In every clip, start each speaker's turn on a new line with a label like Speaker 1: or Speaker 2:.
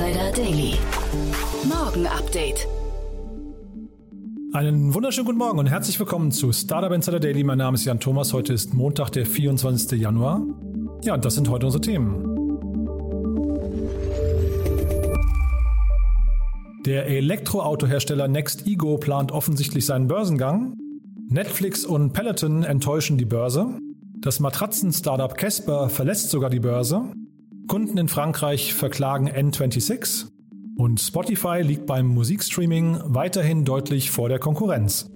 Speaker 1: Insider Daily. Morgen Update.
Speaker 2: Einen wunderschönen guten Morgen und herzlich willkommen zu Startup Insider Daily. Mein Name ist Jan Thomas. Heute ist Montag, der 24. Januar. Ja, und das sind heute unsere Themen. Der Elektroautohersteller Next Ego plant offensichtlich seinen Börsengang. Netflix und Peloton enttäuschen die Börse. Das Matratzen-Startup Casper verlässt sogar die Börse. Kunden in Frankreich verklagen N26. Und Spotify liegt beim Musikstreaming weiterhin deutlich vor der Konkurrenz.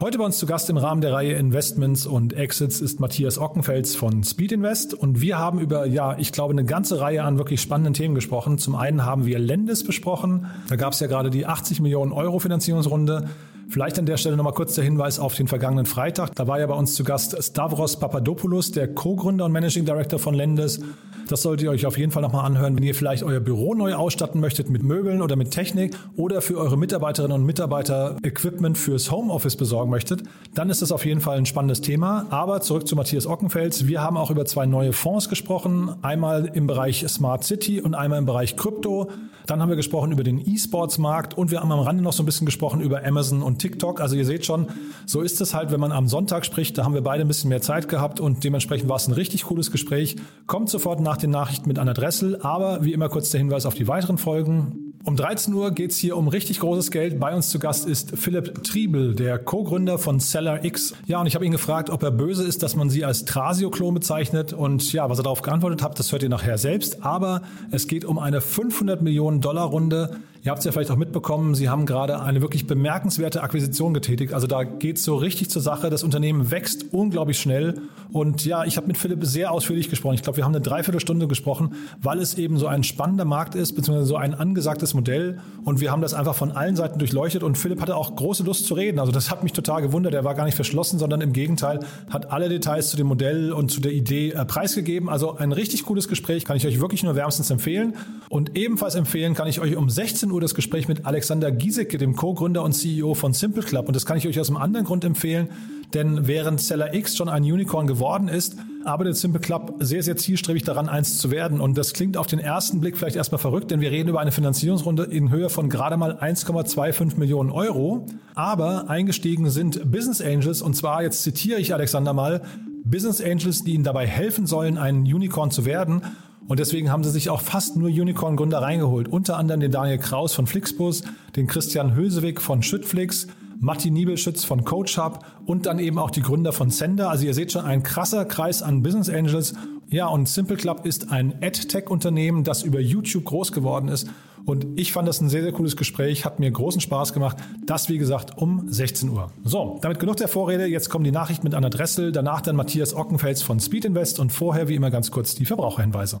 Speaker 2: Heute bei uns zu Gast im Rahmen der Reihe Investments und Exits ist Matthias Ockenfels von Speed Invest und wir haben über, ja, ich glaube, eine ganze Reihe an wirklich spannenden Themen gesprochen. Zum einen haben wir Lendes besprochen. Da gab es ja gerade die 80 Millionen Euro Finanzierungsrunde. Vielleicht an der Stelle nochmal kurz der Hinweis auf den vergangenen Freitag. Da war ja bei uns zu Gast Stavros Papadopoulos, der Co-Gründer und Managing Director von Lendes. Das solltet ihr euch auf jeden Fall nochmal anhören, wenn ihr vielleicht euer Büro neu ausstatten möchtet mit Möbeln oder mit Technik oder für eure Mitarbeiterinnen und Mitarbeiter Equipment fürs Homeoffice besorgen möchtet. Dann ist das auf jeden Fall ein spannendes Thema. Aber zurück zu Matthias Ockenfels. Wir haben auch über zwei neue Fonds gesprochen. Einmal im Bereich Smart City und einmal im Bereich Krypto. Dann haben wir gesprochen über den E-Sports-Markt und wir haben am Rande noch so ein bisschen gesprochen über Amazon und TikTok. Also ihr seht schon, so ist es halt, wenn man am Sonntag spricht. Da haben wir beide ein bisschen mehr Zeit gehabt und dementsprechend war es ein richtig cooles Gespräch. Kommt sofort nach den Nachrichten mit Anna Dressel, aber wie immer kurz der Hinweis auf die weiteren Folgen. Um 13 Uhr geht es hier um richtig großes Geld. Bei uns zu Gast ist Philipp Triebel, der Co-Gründer von Seller X. Ja, und ich habe ihn gefragt, ob er böse ist, dass man sie als Trasio-Klon bezeichnet. Und ja, was er darauf geantwortet hat, das hört ihr nachher selbst. Aber es geht um eine 500 Millionen Dollar Runde. Ihr habt es ja vielleicht auch mitbekommen, Sie haben gerade eine wirklich bemerkenswerte Akquisition getätigt. Also da geht es so richtig zur Sache. Das Unternehmen wächst unglaublich schnell. Und ja, ich habe mit Philipp sehr ausführlich gesprochen. Ich glaube, wir haben eine Dreiviertelstunde gesprochen, weil es eben so ein spannender Markt ist, beziehungsweise so ein angesagtes Modell. Und wir haben das einfach von allen Seiten durchleuchtet. Und Philipp hatte auch große Lust zu reden. Also das hat mich total gewundert. Er war gar nicht verschlossen, sondern im Gegenteil hat alle Details zu dem Modell und zu der Idee äh, preisgegeben. Also ein richtig cooles Gespräch kann ich euch wirklich nur wärmstens empfehlen. Und ebenfalls empfehlen kann ich euch um 16 Uhr das Gespräch mit Alexander Giesecke, dem Co-Gründer und CEO von Simple Club. Und das kann ich euch aus einem anderen Grund empfehlen. Denn während Seller X schon ein Unicorn geworden ist, arbeitet Simple Club sehr, sehr zielstrebig daran, eins zu werden. Und das klingt auf den ersten Blick vielleicht erstmal verrückt, denn wir reden über eine Finanzierungsrunde in Höhe von gerade mal 1,25 Millionen Euro. Aber eingestiegen sind Business Angels, und zwar, jetzt zitiere ich Alexander mal, Business Angels, die ihnen dabei helfen sollen, ein Unicorn zu werden. Und deswegen haben sie sich auch fast nur Unicorn-Gründer reingeholt. Unter anderem den Daniel Kraus von Flixbus, den Christian Hösewig von Schüttflix, Matti Niebelschütz von CoachHub und dann eben auch die Gründer von Sender. Also ihr seht schon ein krasser Kreis an Business Angels. Ja, und Simple Club ist ein AdTech-Unternehmen, das über YouTube groß geworden ist. Und ich fand das ein sehr, sehr cooles Gespräch, hat mir großen Spaß gemacht. Das, wie gesagt, um 16 Uhr. So, damit genug der Vorrede. Jetzt kommen die Nachrichten mit Anna Dressel, danach dann Matthias Ockenfels von Speed Invest und vorher wie immer ganz kurz die Verbraucherhinweise.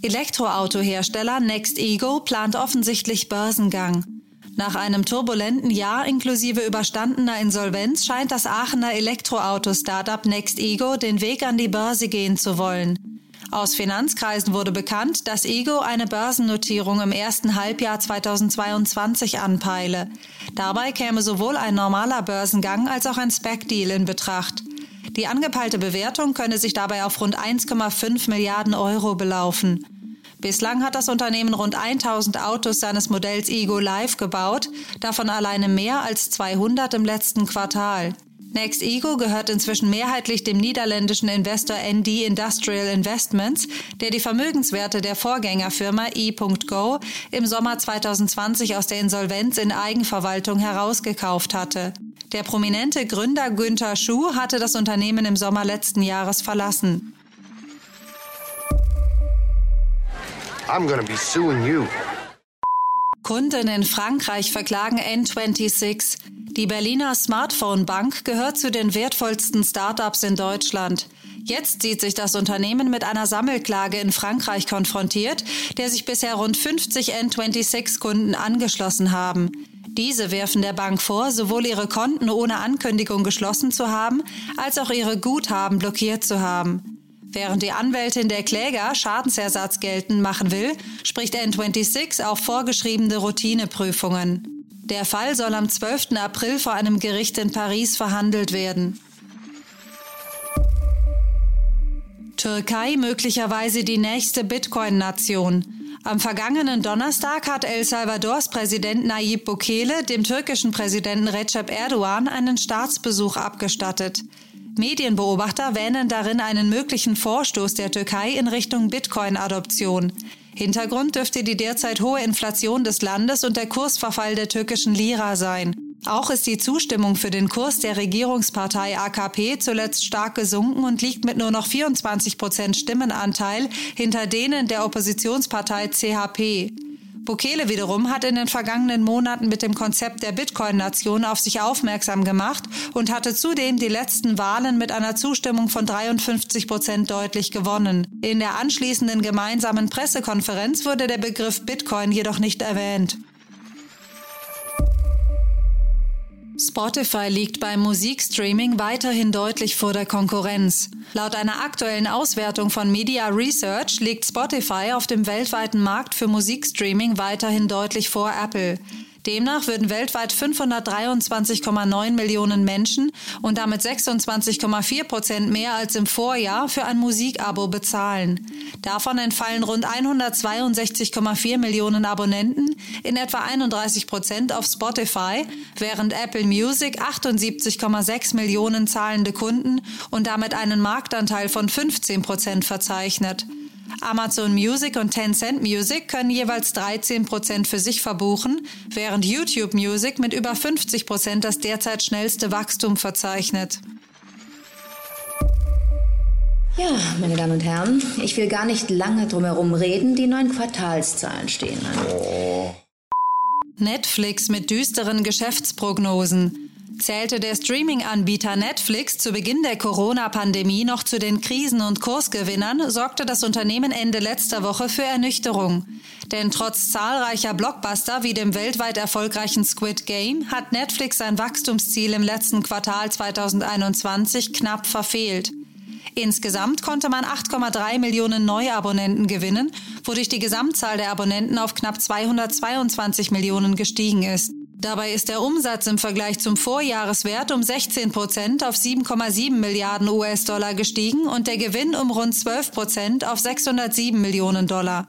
Speaker 3: Elektroautohersteller NextEgo plant offensichtlich Börsengang. Nach einem turbulenten Jahr inklusive überstandener Insolvenz scheint das Aachener Elektroauto-Startup NextEgo den Weg an die Börse gehen zu wollen. Aus Finanzkreisen wurde bekannt, dass Ego eine Börsennotierung im ersten Halbjahr 2022 anpeile. Dabei käme sowohl ein normaler Börsengang als auch ein Spec-Deal in Betracht. Die angepeilte Bewertung könne sich dabei auf rund 1,5 Milliarden Euro belaufen. Bislang hat das Unternehmen rund 1000 Autos seines Modells Ego Live gebaut, davon alleine mehr als 200 im letzten Quartal. Next Ego gehört inzwischen mehrheitlich dem niederländischen Investor ND Industrial Investments, der die Vermögenswerte der Vorgängerfirma E.Go im Sommer 2020 aus der Insolvenz in Eigenverwaltung herausgekauft hatte. Der prominente Gründer Günther Schuh hatte das Unternehmen im Sommer letzten Jahres verlassen.
Speaker 4: I'm gonna be suing you.
Speaker 3: Kunden in Frankreich verklagen N26. Die Berliner Smartphone Bank gehört zu den wertvollsten Startups in Deutschland. Jetzt sieht sich das Unternehmen mit einer Sammelklage in Frankreich konfrontiert, der sich bisher rund 50 N26-Kunden angeschlossen haben. Diese werfen der Bank vor, sowohl ihre Konten ohne Ankündigung geschlossen zu haben, als auch ihre Guthaben blockiert zu haben. Während die Anwältin der Kläger Schadensersatz geltend machen will, spricht N26 auf vorgeschriebene Routineprüfungen. Der Fall soll am 12. April vor einem Gericht in Paris verhandelt werden. Türkei möglicherweise die nächste Bitcoin-Nation. Am vergangenen Donnerstag hat El Salvadors Präsident Nayib Bukele dem türkischen Präsidenten Recep Erdogan einen Staatsbesuch abgestattet. Medienbeobachter wähnen darin einen möglichen Vorstoß der Türkei in Richtung Bitcoin-Adoption. Hintergrund dürfte die derzeit hohe Inflation des Landes und der Kursverfall der türkischen Lira sein. Auch ist die Zustimmung für den Kurs der Regierungspartei AKP zuletzt stark gesunken und liegt mit nur noch 24 Prozent Stimmenanteil hinter denen der Oppositionspartei CHP. Bukele wiederum hat in den vergangenen Monaten mit dem Konzept der Bitcoin-Nation auf sich aufmerksam gemacht und hatte zudem die letzten Wahlen mit einer Zustimmung von 53 Prozent deutlich gewonnen. In der anschließenden gemeinsamen Pressekonferenz wurde der Begriff Bitcoin jedoch nicht erwähnt. Spotify liegt beim Musikstreaming weiterhin deutlich vor der Konkurrenz. Laut einer aktuellen Auswertung von Media Research liegt Spotify auf dem weltweiten Markt für Musikstreaming weiterhin deutlich vor Apple. Demnach würden weltweit 523,9 Millionen Menschen und damit 26,4 Prozent mehr als im Vorjahr für ein Musikabo bezahlen. Davon entfallen rund 162,4 Millionen Abonnenten, in etwa 31 Prozent auf Spotify, während Apple Music 78,6 Millionen zahlende Kunden und damit einen Marktanteil von 15 Prozent verzeichnet. Amazon Music und Tencent Music können jeweils 13 Prozent für sich verbuchen, während YouTube Music mit über 50 Prozent das derzeit schnellste Wachstum verzeichnet.
Speaker 5: Ja, meine Damen und Herren, ich will gar nicht lange drumherum reden. Die neuen Quartalszahlen stehen an. Oh.
Speaker 3: Netflix mit düsteren Geschäftsprognosen. Zählte der Streaming-Anbieter Netflix zu Beginn der Corona-Pandemie noch zu den Krisen- und Kursgewinnern, sorgte das Unternehmen Ende letzter Woche für Ernüchterung. Denn trotz zahlreicher Blockbuster wie dem weltweit erfolgreichen Squid Game hat Netflix sein Wachstumsziel im letzten Quartal 2021 knapp verfehlt. Insgesamt konnte man 8,3 Millionen Neuabonnenten gewinnen, wodurch die Gesamtzahl der Abonnenten auf knapp 222 Millionen gestiegen ist. Dabei ist der Umsatz im Vergleich zum Vorjahreswert um 16 Prozent auf 7,7 Milliarden US-Dollar gestiegen und der Gewinn um rund 12 Prozent auf 607 Millionen Dollar.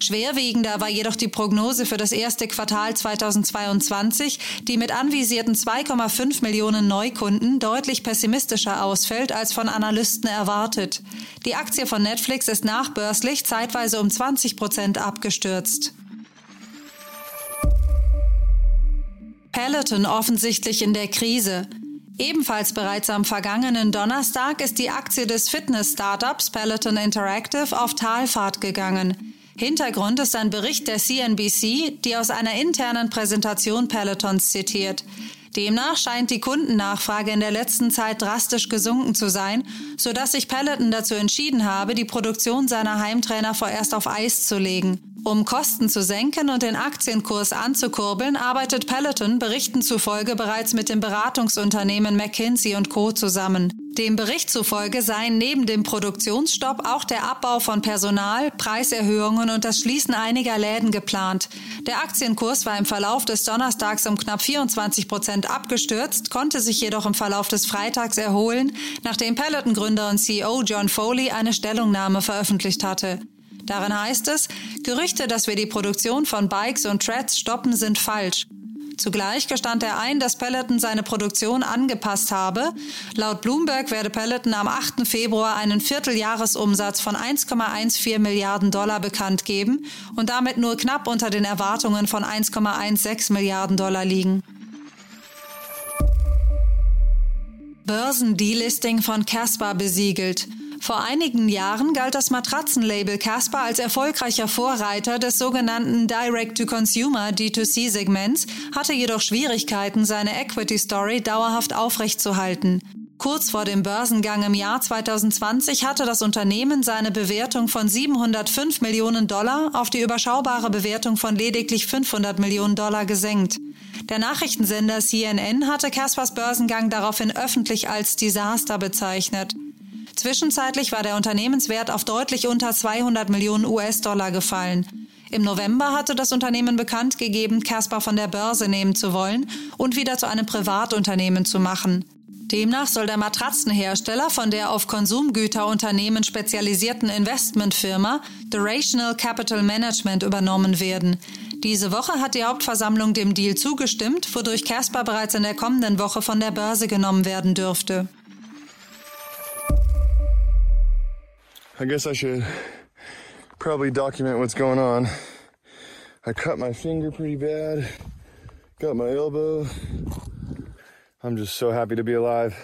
Speaker 3: Schwerwiegender war jedoch die Prognose für das erste Quartal 2022, die mit anvisierten 2,5 Millionen Neukunden deutlich pessimistischer ausfällt als von Analysten erwartet. Die Aktie von Netflix ist nachbörslich zeitweise um 20 Prozent abgestürzt. Peloton offensichtlich in der Krise. Ebenfalls bereits am vergangenen Donnerstag ist die Aktie des Fitness-Startups Peloton Interactive auf Talfahrt gegangen. Hintergrund ist ein Bericht der CNBC, die aus einer internen Präsentation Pelotons zitiert. Demnach scheint die Kundennachfrage in der letzten Zeit drastisch gesunken zu sein, sodass sich Peloton dazu entschieden habe, die Produktion seiner Heimtrainer vorerst auf Eis zu legen. Um Kosten zu senken und den Aktienkurs anzukurbeln, arbeitet Peloton Berichten zufolge bereits mit dem Beratungsunternehmen McKinsey Co. zusammen. Dem Bericht zufolge seien neben dem Produktionsstopp auch der Abbau von Personal, Preiserhöhungen und das Schließen einiger Läden geplant. Der Aktienkurs war im Verlauf des Donnerstags um knapp 24 Prozent abgestürzt, konnte sich jedoch im Verlauf des Freitags erholen, nachdem Peloton-Gründer und CEO John Foley eine Stellungnahme veröffentlicht hatte. Darin heißt es, Gerüchte, dass wir die Produktion von Bikes und Treads stoppen, sind falsch. Zugleich gestand er ein, dass Peloton seine Produktion angepasst habe. Laut Bloomberg werde Peloton am 8. Februar einen Vierteljahresumsatz von 1,14 Milliarden Dollar bekannt geben und damit nur knapp unter den Erwartungen von 1,16 Milliarden Dollar liegen. Börsendelisting von Casper besiegelt. Vor einigen Jahren galt das Matratzenlabel Casper als erfolgreicher Vorreiter des sogenannten Direct-to-Consumer D2C-Segments, hatte jedoch Schwierigkeiten, seine Equity Story dauerhaft aufrechtzuerhalten. Kurz vor dem Börsengang im Jahr 2020 hatte das Unternehmen seine Bewertung von 705 Millionen Dollar auf die überschaubare Bewertung von lediglich 500 Millionen Dollar gesenkt. Der Nachrichtensender CNN hatte Caspers Börsengang daraufhin öffentlich als Desaster bezeichnet. Zwischenzeitlich war der Unternehmenswert auf deutlich unter 200 Millionen US-Dollar gefallen. Im November hatte das Unternehmen bekannt gegeben, Casper von der Börse nehmen zu wollen und wieder zu einem Privatunternehmen zu machen. Demnach soll der Matratzenhersteller von der auf Konsumgüterunternehmen spezialisierten Investmentfirma Durational Capital Management übernommen werden. Diese Woche hat die Hauptversammlung dem Deal zugestimmt, wodurch Casper bereits in der kommenden Woche von der Börse genommen werden dürfte.
Speaker 6: I guess I should probably document what's going on. I cut my finger pretty bad, got my elbow. I'm just so happy to be alive.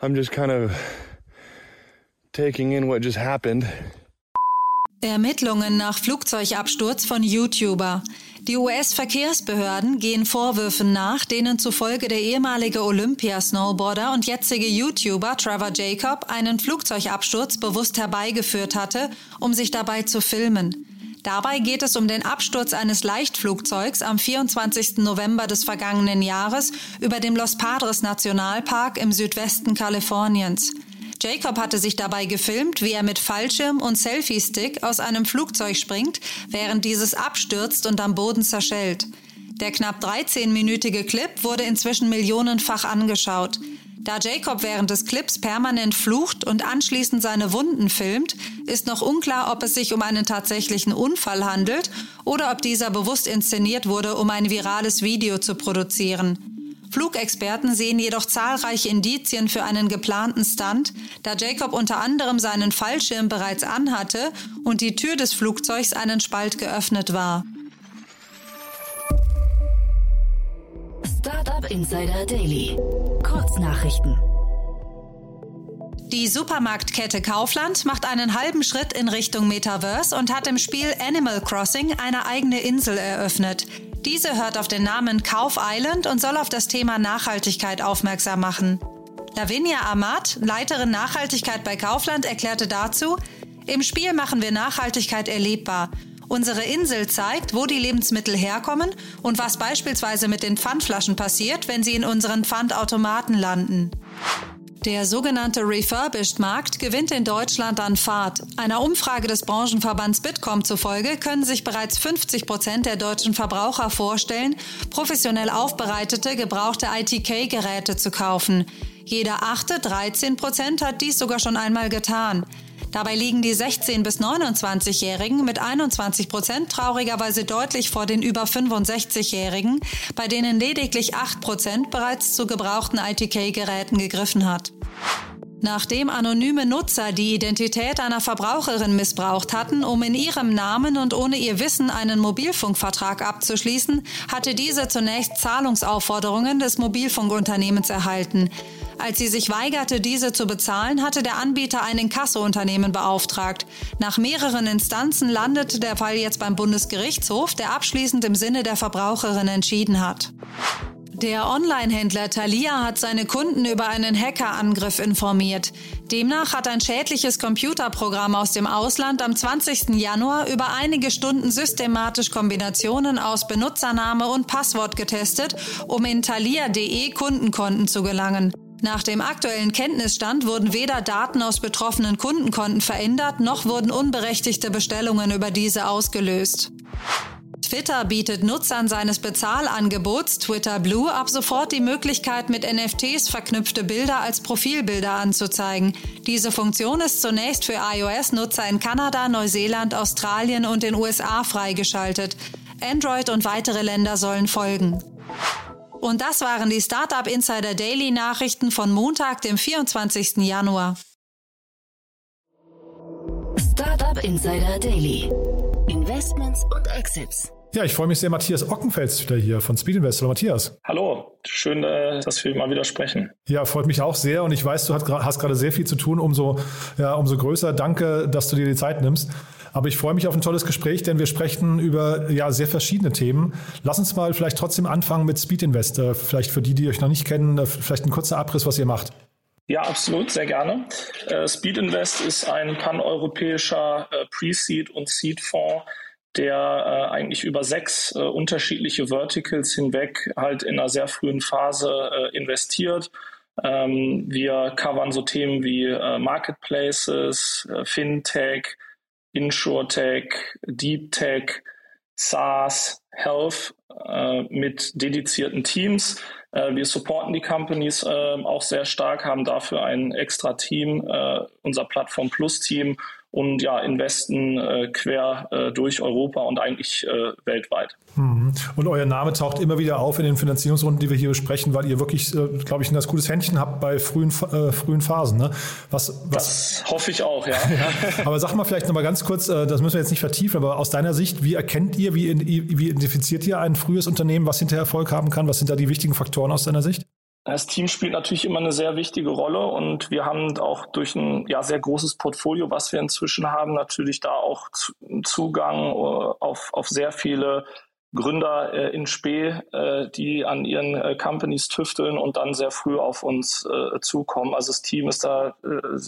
Speaker 6: I'm just kind of taking in what just happened.
Speaker 3: Ermittlungen nach Flugzeugabsturz von YouTuber. Die US-Verkehrsbehörden gehen Vorwürfen nach, denen zufolge der ehemalige Olympia-Snowboarder und jetzige YouTuber Trevor Jacob einen Flugzeugabsturz bewusst herbeigeführt hatte, um sich dabei zu filmen. Dabei geht es um den Absturz eines Leichtflugzeugs am 24. November des vergangenen Jahres über dem Los Padres Nationalpark im Südwesten Kaliforniens. Jacob hatte sich dabei gefilmt, wie er mit Fallschirm und Selfie-Stick aus einem Flugzeug springt, während dieses abstürzt und am Boden zerschellt. Der knapp 13-minütige Clip wurde inzwischen millionenfach angeschaut. Da Jacob während des Clips permanent flucht und anschließend seine Wunden filmt, ist noch unklar, ob es sich um einen tatsächlichen Unfall handelt oder ob dieser bewusst inszeniert wurde, um ein virales Video zu produzieren. Flugexperten sehen jedoch zahlreiche Indizien für einen geplanten Stunt, da Jacob unter anderem seinen Fallschirm bereits anhatte und die Tür des Flugzeugs einen Spalt geöffnet war.
Speaker 1: Startup Insider Daily. Kurznachrichten.
Speaker 3: Die Supermarktkette Kaufland macht einen halben Schritt in Richtung Metaverse und hat im Spiel Animal Crossing eine eigene Insel eröffnet. Diese hört auf den Namen Kauf Island und soll auf das Thema Nachhaltigkeit aufmerksam machen. Lavinia Amat, Leiterin Nachhaltigkeit bei Kaufland, erklärte dazu, im Spiel machen wir Nachhaltigkeit erlebbar. Unsere Insel zeigt, wo die Lebensmittel herkommen und was beispielsweise mit den Pfandflaschen passiert, wenn sie in unseren Pfandautomaten landen. Der sogenannte Refurbished-Markt gewinnt in Deutschland an Fahrt. Einer Umfrage des Branchenverbands Bitkom zufolge können sich bereits 50 Prozent der deutschen Verbraucher vorstellen, professionell aufbereitete, gebrauchte ITK-Geräte zu kaufen. Jeder achte, 13 Prozent, hat dies sogar schon einmal getan. Dabei liegen die 16- bis 29-Jährigen mit 21 Prozent traurigerweise deutlich vor den über 65-Jährigen, bei denen lediglich 8 Prozent bereits zu gebrauchten ITK-Geräten gegriffen hat. Nachdem anonyme Nutzer die Identität einer Verbraucherin missbraucht hatten, um in ihrem Namen und ohne ihr Wissen einen Mobilfunkvertrag abzuschließen, hatte diese zunächst Zahlungsaufforderungen des Mobilfunkunternehmens erhalten. Als sie sich weigerte, diese zu bezahlen, hatte der Anbieter ein Inkassounternehmen beauftragt. Nach mehreren Instanzen landete der Fall jetzt beim Bundesgerichtshof, der abschließend im Sinne der Verbraucherin entschieden hat. Der Online-Händler Thalia hat seine Kunden über einen Hackerangriff informiert. Demnach hat ein schädliches Computerprogramm aus dem Ausland am 20. Januar über einige Stunden systematisch Kombinationen aus Benutzername und Passwort getestet, um in thalia.de Kundenkonten zu gelangen. Nach dem aktuellen Kenntnisstand wurden weder Daten aus betroffenen Kundenkonten verändert, noch wurden unberechtigte Bestellungen über diese ausgelöst. Twitter bietet Nutzern seines Bezahlangebots Twitter Blue ab sofort die Möglichkeit, mit NFTs verknüpfte Bilder als Profilbilder anzuzeigen. Diese Funktion ist zunächst für iOS-Nutzer in Kanada, Neuseeland, Australien und den USA freigeschaltet. Android und weitere Länder sollen folgen. Und das waren die Startup Insider Daily Nachrichten von Montag, dem 24. Januar.
Speaker 1: Startup Insider Daily. Investments und Exits.
Speaker 2: Ja, ich freue mich sehr, Matthias Ockenfels wieder hier von Speed Investor. Matthias.
Speaker 7: Hallo, schön, äh, dass wir mal wieder sprechen.
Speaker 2: Ja, freut mich auch sehr und ich weiß, du hast gerade sehr viel zu tun. Umso, ja, umso größer danke, dass du dir die Zeit nimmst. Aber ich freue mich auf ein tolles Gespräch, denn wir sprechen über ja, sehr verschiedene Themen. Lass uns mal vielleicht trotzdem anfangen mit Speed Investor. Vielleicht für die, die euch noch nicht kennen, äh, vielleicht ein kurzer Abriss, was ihr macht.
Speaker 7: Ja, absolut, sehr gerne. Äh, Speed Invest ist ein paneuropäischer äh, Pre-Seed und Seed-Fonds, der eigentlich über sechs unterschiedliche Verticals hinweg halt in einer sehr frühen Phase investiert. Ähm, wir covern so Themen wie Marketplaces, Fintech, InsurTech, Deep Tech, SaaS, Health äh, mit dedizierten Teams. Äh, wir supporten die Companies äh, auch sehr stark, haben dafür ein extra Team, äh, unser Plattform Plus Team und ja, investen äh, quer äh, durch Europa und eigentlich äh, weltweit.
Speaker 2: Mhm. Und euer Name taucht immer wieder auf in den Finanzierungsrunden, die wir hier besprechen, weil ihr wirklich, äh, glaube ich, ein ganz gutes Händchen habt bei frühen, äh, frühen Phasen. Ne?
Speaker 7: Was, was das hoffe ich auch, ja.
Speaker 2: ja. Aber sag mal vielleicht nochmal ganz kurz, äh, das müssen wir jetzt nicht vertiefen, aber aus deiner Sicht, wie erkennt ihr, wie, wie identifiziert ihr ein frühes Unternehmen, was hinter Erfolg haben kann? Was sind da die wichtigen Faktoren aus deiner Sicht?
Speaker 7: Das Team spielt natürlich immer eine sehr wichtige Rolle und wir haben auch durch ein ja, sehr großes Portfolio, was wir inzwischen haben, natürlich da auch Zugang äh, auf, auf sehr viele Gründer äh, in Spee, äh, die an ihren äh, Companies tüfteln und dann sehr früh auf uns äh, zukommen. Also das Team ist da äh,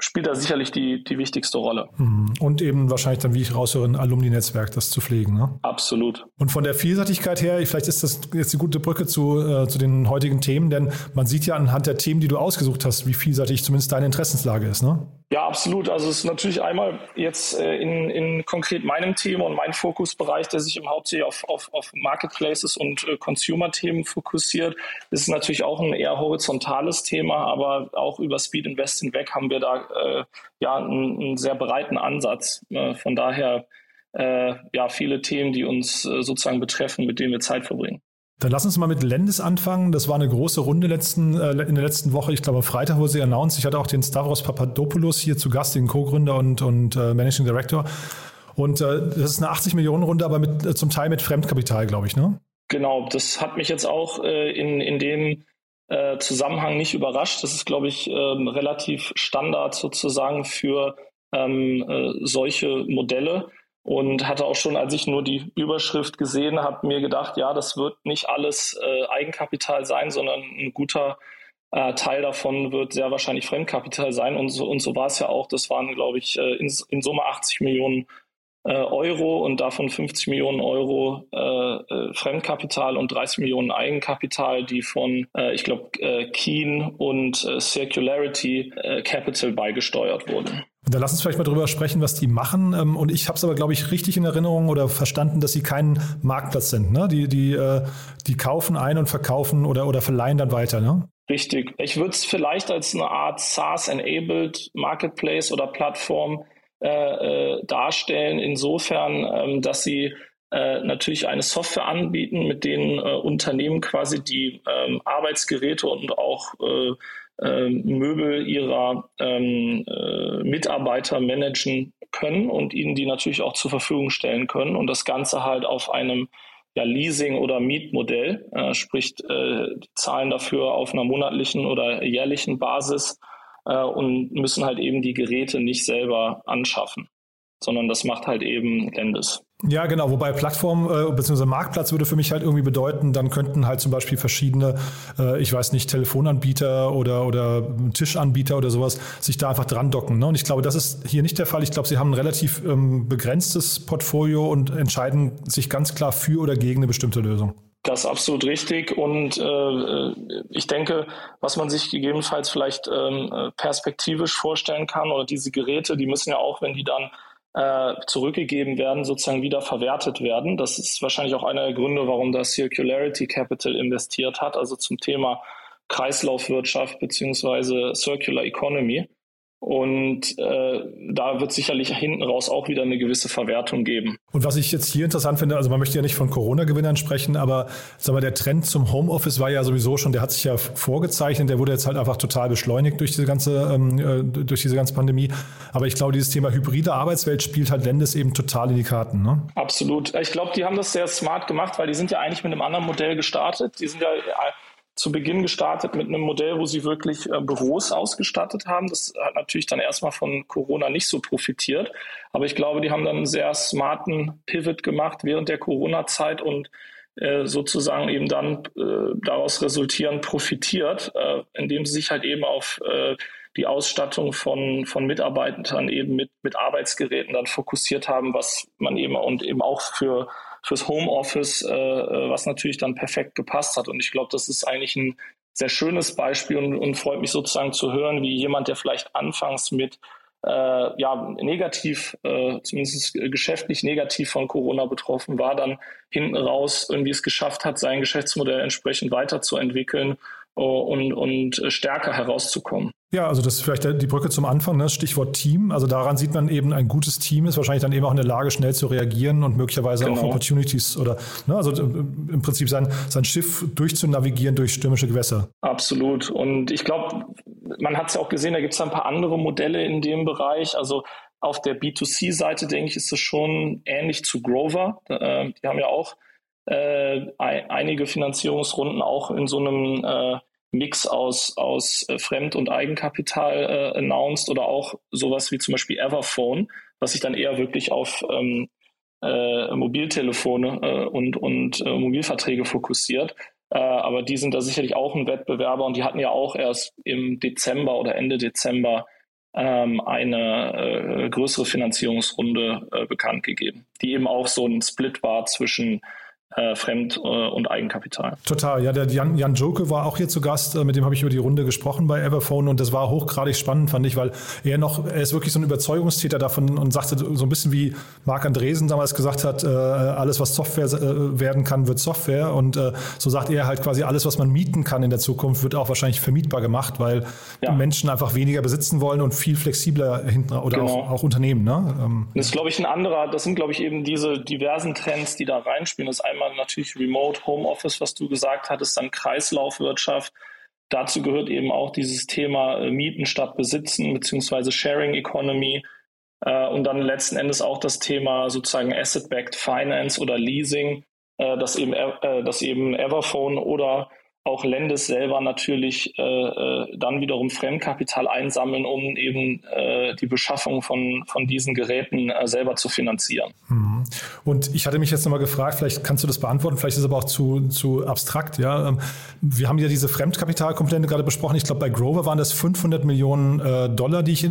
Speaker 7: spielt da sicherlich die, die wichtigste Rolle.
Speaker 2: Mhm. Und eben wahrscheinlich dann, wie ich raushöre, ein Alumni-Netzwerk, das zu pflegen. Ne?
Speaker 7: Absolut.
Speaker 2: Und von der Vielseitigkeit her, vielleicht ist das jetzt die gute Brücke zu, äh, zu den heutigen Themen, denn man sieht ja anhand der Themen, die du ausgesucht hast, wie vielseitig zumindest deine Interessenslage ist. Ne?
Speaker 7: Ja, absolut. Also es ist natürlich einmal jetzt äh, in, in konkret meinem Thema und mein Fokusbereich, der sich im Hauptsächlich auf, auf, auf Marketplaces und äh, Consumer-Themen fokussiert, ist natürlich auch ein eher horizontales Thema, aber auch über Speed Invest hinweg haben wir da äh, ja einen, einen, sehr breiten Ansatz. Äh, von daher äh, ja viele Themen, die uns äh, sozusagen betreffen, mit denen wir Zeit verbringen.
Speaker 2: Dann lass uns mal mit Lendis anfangen. Das war eine große Runde letzten, äh, in der letzten Woche. Ich glaube, Freitag wurde sie announced. Ich hatte auch den Stavros Papadopoulos hier zu Gast, den Co-Gründer und, und äh, Managing Director. Und äh, das ist eine 80 Millionen Runde, aber mit, äh, zum Teil mit Fremdkapital, glaube ich, ne?
Speaker 7: Genau, das hat mich jetzt auch äh, in, in dem äh, Zusammenhang nicht überrascht. Das ist, glaube ich, ähm, relativ Standard sozusagen für ähm, solche Modelle und hatte auch schon, als ich nur die Überschrift gesehen habe, mir gedacht, ja, das wird nicht alles äh, Eigenkapital sein, sondern ein guter äh, Teil davon wird sehr wahrscheinlich Fremdkapital sein. Und so, und so war es ja auch. Das waren, glaube ich, äh, in, in Summe 80 Millionen äh, Euro und davon 50 Millionen Euro äh, Fremdkapital und 30 Millionen Eigenkapital, die von, ich glaube, Keen und Circularity Capital beigesteuert wurden.
Speaker 2: Da lass uns vielleicht mal drüber sprechen, was die machen. Ähm, und ich habe es aber, glaube ich, richtig in Erinnerung oder verstanden, dass sie kein Marktplatz sind. Ne? Die, die, äh, die kaufen ein und verkaufen oder, oder verleihen dann weiter. Ne?
Speaker 7: Richtig. Ich würde es vielleicht als eine Art SaaS-enabled Marketplace oder Plattform äh, äh, darstellen, insofern, ähm, dass sie äh, natürlich eine Software anbieten, mit denen äh, Unternehmen quasi die ähm, Arbeitsgeräte und auch äh, Möbel ihrer ähm, äh, Mitarbeiter managen können und ihnen die natürlich auch zur Verfügung stellen können und das Ganze halt auf einem ja, Leasing- oder Mietmodell, äh, sprich äh, die zahlen dafür auf einer monatlichen oder jährlichen Basis äh, und müssen halt eben die Geräte nicht selber anschaffen, sondern das macht halt eben Lendes.
Speaker 2: Ja, genau. Wobei Plattform äh, bzw. Marktplatz würde für mich halt irgendwie bedeuten, dann könnten halt zum Beispiel verschiedene, äh, ich weiß nicht, Telefonanbieter oder, oder Tischanbieter oder sowas sich da einfach dran docken. Ne? Und ich glaube, das ist hier nicht der Fall. Ich glaube, sie haben ein relativ ähm, begrenztes Portfolio und entscheiden sich ganz klar für oder gegen eine bestimmte Lösung.
Speaker 7: Das ist absolut richtig. Und äh, ich denke, was man sich gegebenenfalls vielleicht ähm, perspektivisch vorstellen kann, oder diese Geräte, die müssen ja auch, wenn die dann äh, zurückgegeben werden, sozusagen wieder verwertet werden. Das ist wahrscheinlich auch einer der Gründe, warum das Circularity Capital investiert hat, also zum Thema Kreislaufwirtschaft beziehungsweise Circular Economy. Und äh, da wird sicherlich hinten raus auch wieder eine gewisse Verwertung geben.
Speaker 2: Und was ich jetzt hier interessant finde, also man möchte ja nicht von Corona-Gewinnern sprechen, aber sag mal, der Trend zum Homeoffice war ja sowieso schon, der hat sich ja vorgezeichnet, der wurde jetzt halt einfach total beschleunigt durch diese ganze, ähm, äh, durch diese ganze Pandemie. Aber ich glaube, dieses Thema hybride Arbeitswelt spielt halt Lendes eben total in die Karten. Ne?
Speaker 7: Absolut. Ich glaube, die haben das sehr smart gemacht, weil die sind ja eigentlich mit einem anderen Modell gestartet. Die sind ja zu Beginn gestartet mit einem Modell, wo sie wirklich äh, Büros ausgestattet haben. Das hat natürlich dann erstmal von Corona nicht so profitiert. Aber ich glaube, die haben dann einen sehr smarten Pivot gemacht während der Corona-Zeit und äh, sozusagen eben dann äh, daraus resultierend profitiert, äh, indem sie sich halt eben auf äh, die Ausstattung von, von Mitarbeitern eben mit, mit Arbeitsgeräten dann fokussiert haben, was man eben und eben auch für fürs Homeoffice, äh, äh, was natürlich dann perfekt gepasst hat. Und ich glaube, das ist eigentlich ein sehr schönes Beispiel und, und freut mich sozusagen zu hören, wie jemand, der vielleicht anfangs mit äh, ja, negativ, äh, zumindest geschäftlich negativ von Corona betroffen war, dann hinten raus irgendwie es geschafft hat, sein Geschäftsmodell entsprechend weiterzuentwickeln uh, und, und stärker herauszukommen.
Speaker 2: Ja, also das ist vielleicht die Brücke zum Anfang, ne? Stichwort Team. Also daran sieht man eben, ein gutes Team ist wahrscheinlich dann eben auch in der Lage, schnell zu reagieren und möglicherweise genau. auch Opportunities oder, ne? also äh, im Prinzip sein, sein Schiff durchzunavigieren durch stürmische Gewässer.
Speaker 7: Absolut. Und ich glaube, man hat es ja auch gesehen, da gibt es ein paar andere Modelle in dem Bereich. Also auf der B2C-Seite, denke ich, ist es schon ähnlich zu Grover. Äh, die haben ja auch äh, einige Finanzierungsrunden auch in so einem äh, Mix aus, aus äh, Fremd- und Eigenkapital äh, announced oder auch sowas wie zum Beispiel Everphone, was sich dann eher wirklich auf ähm, äh, Mobiltelefone äh, und, und äh, Mobilverträge fokussiert. Äh, aber die sind da sicherlich auch ein Wettbewerber und die hatten ja auch erst im Dezember oder Ende Dezember ähm, eine größere Finanzierungsrunde bekannt gegeben, die eben auch so ein Split war zwischen äh, Fremd- äh, und Eigenkapital.
Speaker 2: Total, ja, der Jan, Jan Joke war auch hier zu Gast, äh, mit dem habe ich über die Runde gesprochen bei Everphone und das war hochgradig spannend, fand ich, weil er noch, er ist wirklich so ein Überzeugungstäter davon und sagte so ein bisschen wie Marc Andresen damals gesagt hat, äh, alles was Software äh, werden kann, wird Software und so sagt er halt quasi, alles was man mieten kann in der Zukunft, wird auch wahrscheinlich vermietbar gemacht, weil ja. Menschen einfach weniger besitzen wollen und viel flexibler hinten oder genau. auch, auch, Unternehmen. Ne?
Speaker 7: Ähm, das ist, glaube ich, ein anderer, das sind, glaube ich, eben diese diversen Trends, die da reinspielen. Das ist einmal einmal natürlich Remote Homeoffice, was du gesagt hattest, dann Kreislaufwirtschaft. Dazu gehört eben auch dieses Thema äh, Mieten statt Besitzen beziehungsweise Sharing Economy. Äh, und dann letzten Endes auch das Thema sozusagen Asset-Backed Finance oder Leasing, äh, dass eben, dass eben Everphone oder auch Lendes selber natürlich äh, äh, dann wiederum Fremdkapital einsammeln, um eben äh, die Beschaffung von, von diesen Geräten äh, selber zu finanzieren.
Speaker 2: Mhm. Und ich hatte mich jetzt nochmal gefragt, vielleicht kannst du das beantworten, vielleicht ist es aber auch zu, zu abstrakt. Ja? Ähm, wir haben ja diese Fremdkapitalkomponente gerade besprochen. Ich glaube, bei Grover waren das 500 Millionen äh, Dollar, die ich,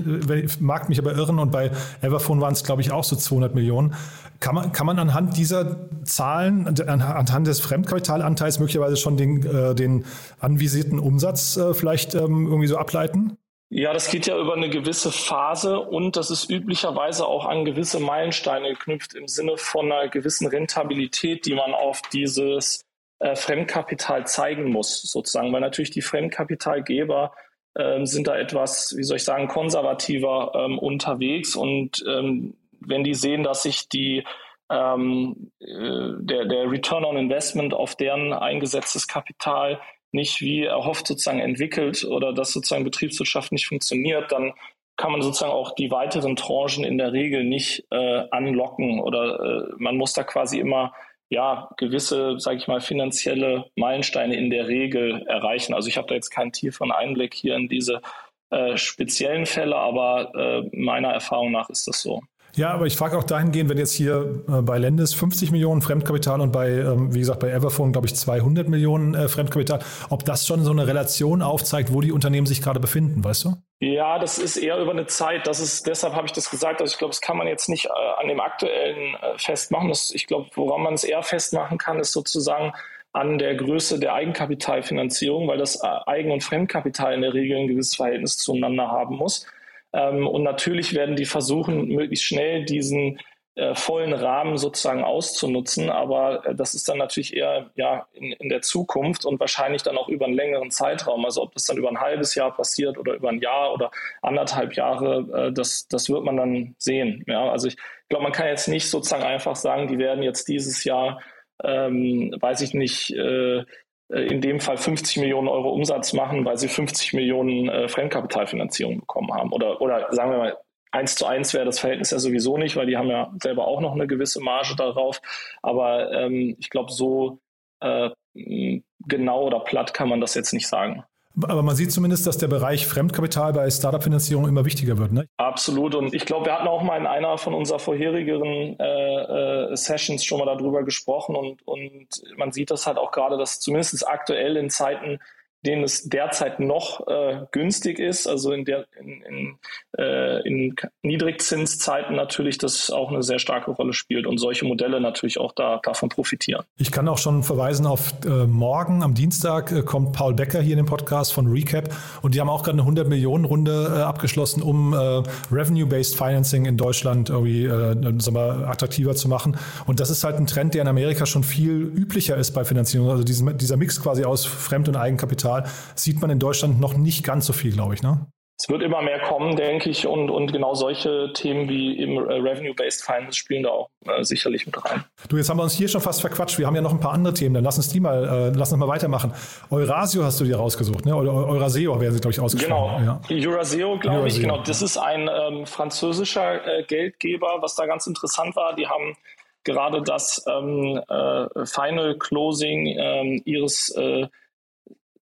Speaker 2: mag mich aber irren, und bei Everphone waren es, glaube ich, auch so 200 Millionen. Kann man, kann man anhand dieser Zahlen, anhand des Fremdkapitalanteils möglicherweise schon den, äh, den anvisierten Umsatz äh, vielleicht ähm, irgendwie so ableiten?
Speaker 7: Ja, das geht ja über eine gewisse Phase und das ist üblicherweise auch an gewisse Meilensteine geknüpft im Sinne von einer gewissen Rentabilität, die man auf dieses äh, Fremdkapital zeigen muss, sozusagen, weil natürlich die Fremdkapitalgeber ähm, sind da etwas, wie soll ich sagen, konservativer ähm, unterwegs und ähm, wenn die sehen, dass sich die ähm, äh, der, der Return on Investment auf deren eingesetztes Kapital nicht wie erhofft sozusagen entwickelt oder dass sozusagen Betriebswirtschaft nicht funktioniert, dann kann man sozusagen auch die weiteren Tranchen in der Regel nicht äh, anlocken oder äh, man muss da quasi immer ja gewisse, sage ich mal, finanzielle Meilensteine in der Regel erreichen. Also ich habe da jetzt keinen tieferen Einblick hier in diese äh, speziellen Fälle, aber äh, meiner Erfahrung nach ist das so.
Speaker 2: Ja, aber ich frage auch dahingehend, wenn jetzt hier äh, bei Lendes 50 Millionen Fremdkapital und bei, ähm, wie gesagt, bei Everphone, glaube ich, 200 Millionen äh, Fremdkapital, ob das schon so eine Relation aufzeigt, wo die Unternehmen sich gerade befinden, weißt du?
Speaker 7: Ja, das ist eher über eine Zeit. Das ist, deshalb habe ich das gesagt. Also ich glaube, das kann man jetzt nicht äh, an dem aktuellen äh, festmachen. Das, ich glaube, woran man es eher festmachen kann, ist sozusagen an der Größe der Eigenkapitalfinanzierung, weil das Eigen- und Fremdkapital in der Regel ein gewisses Verhältnis zueinander haben muss. Ähm, und natürlich werden die versuchen, möglichst schnell diesen äh, vollen Rahmen sozusagen auszunutzen. Aber äh, das ist dann natürlich eher ja, in, in der Zukunft und wahrscheinlich dann auch über einen längeren Zeitraum. Also ob das dann über ein halbes Jahr passiert oder über ein Jahr oder anderthalb Jahre, äh, das, das wird man dann sehen. Ja, also ich glaube, man kann jetzt nicht sozusagen einfach sagen, die werden jetzt dieses Jahr, ähm, weiß ich nicht, äh, in dem Fall 50 Millionen Euro Umsatz machen, weil sie 50 Millionen äh, Fremdkapitalfinanzierung bekommen haben. Oder, oder sagen wir mal, eins zu eins wäre das Verhältnis ja sowieso nicht, weil die haben ja selber auch noch eine gewisse Marge darauf. Aber ähm, ich glaube, so äh, genau oder platt kann man das jetzt nicht sagen.
Speaker 2: Aber man sieht zumindest, dass der Bereich Fremdkapital bei Startup-Finanzierung immer wichtiger wird. Ne?
Speaker 7: Absolut. Und ich glaube, wir hatten auch mal in einer von unserer vorherigen äh, äh, Sessions schon mal darüber gesprochen. Und, und man sieht das halt auch gerade, dass zumindest aktuell in Zeiten denen es derzeit noch äh, günstig ist, also in, der, in, in, äh, in Niedrigzinszeiten natürlich das auch eine sehr starke Rolle spielt und solche Modelle natürlich auch da, davon profitieren.
Speaker 2: Ich kann auch schon verweisen auf äh, morgen am Dienstag äh, kommt Paul Becker hier in den Podcast von Recap und die haben auch gerade eine 100 Millionen Runde äh, abgeschlossen, um äh, Revenue-Based Financing in Deutschland irgendwie sagen wir, attraktiver zu machen. Und das ist halt ein Trend, der in Amerika schon viel üblicher ist bei Finanzierung. Also diesen, dieser Mix quasi aus Fremd- und Eigenkapital Kapital sieht man in Deutschland noch nicht ganz so viel, glaube ich. Ne?
Speaker 7: Es wird immer mehr kommen, denke ich, und, und genau solche Themen wie eben äh, Revenue-Based Finance spielen da auch äh, sicherlich mit rein.
Speaker 2: Du, jetzt haben wir uns hier schon fast verquatscht. Wir haben ja noch ein paar andere Themen. Dann lass uns die mal, äh, lass uns mal weitermachen. Eurasio hast du dir rausgesucht, ne? Oder Euraseo wäre sie, glaube ich, ausgesprochen.
Speaker 7: Genau. Ja. Euraseo, glaube ich, genau. Das ist ein ähm, französischer äh, Geldgeber, was da ganz interessant war. Die haben gerade das ähm, äh, Final Closing ähm, ihres äh,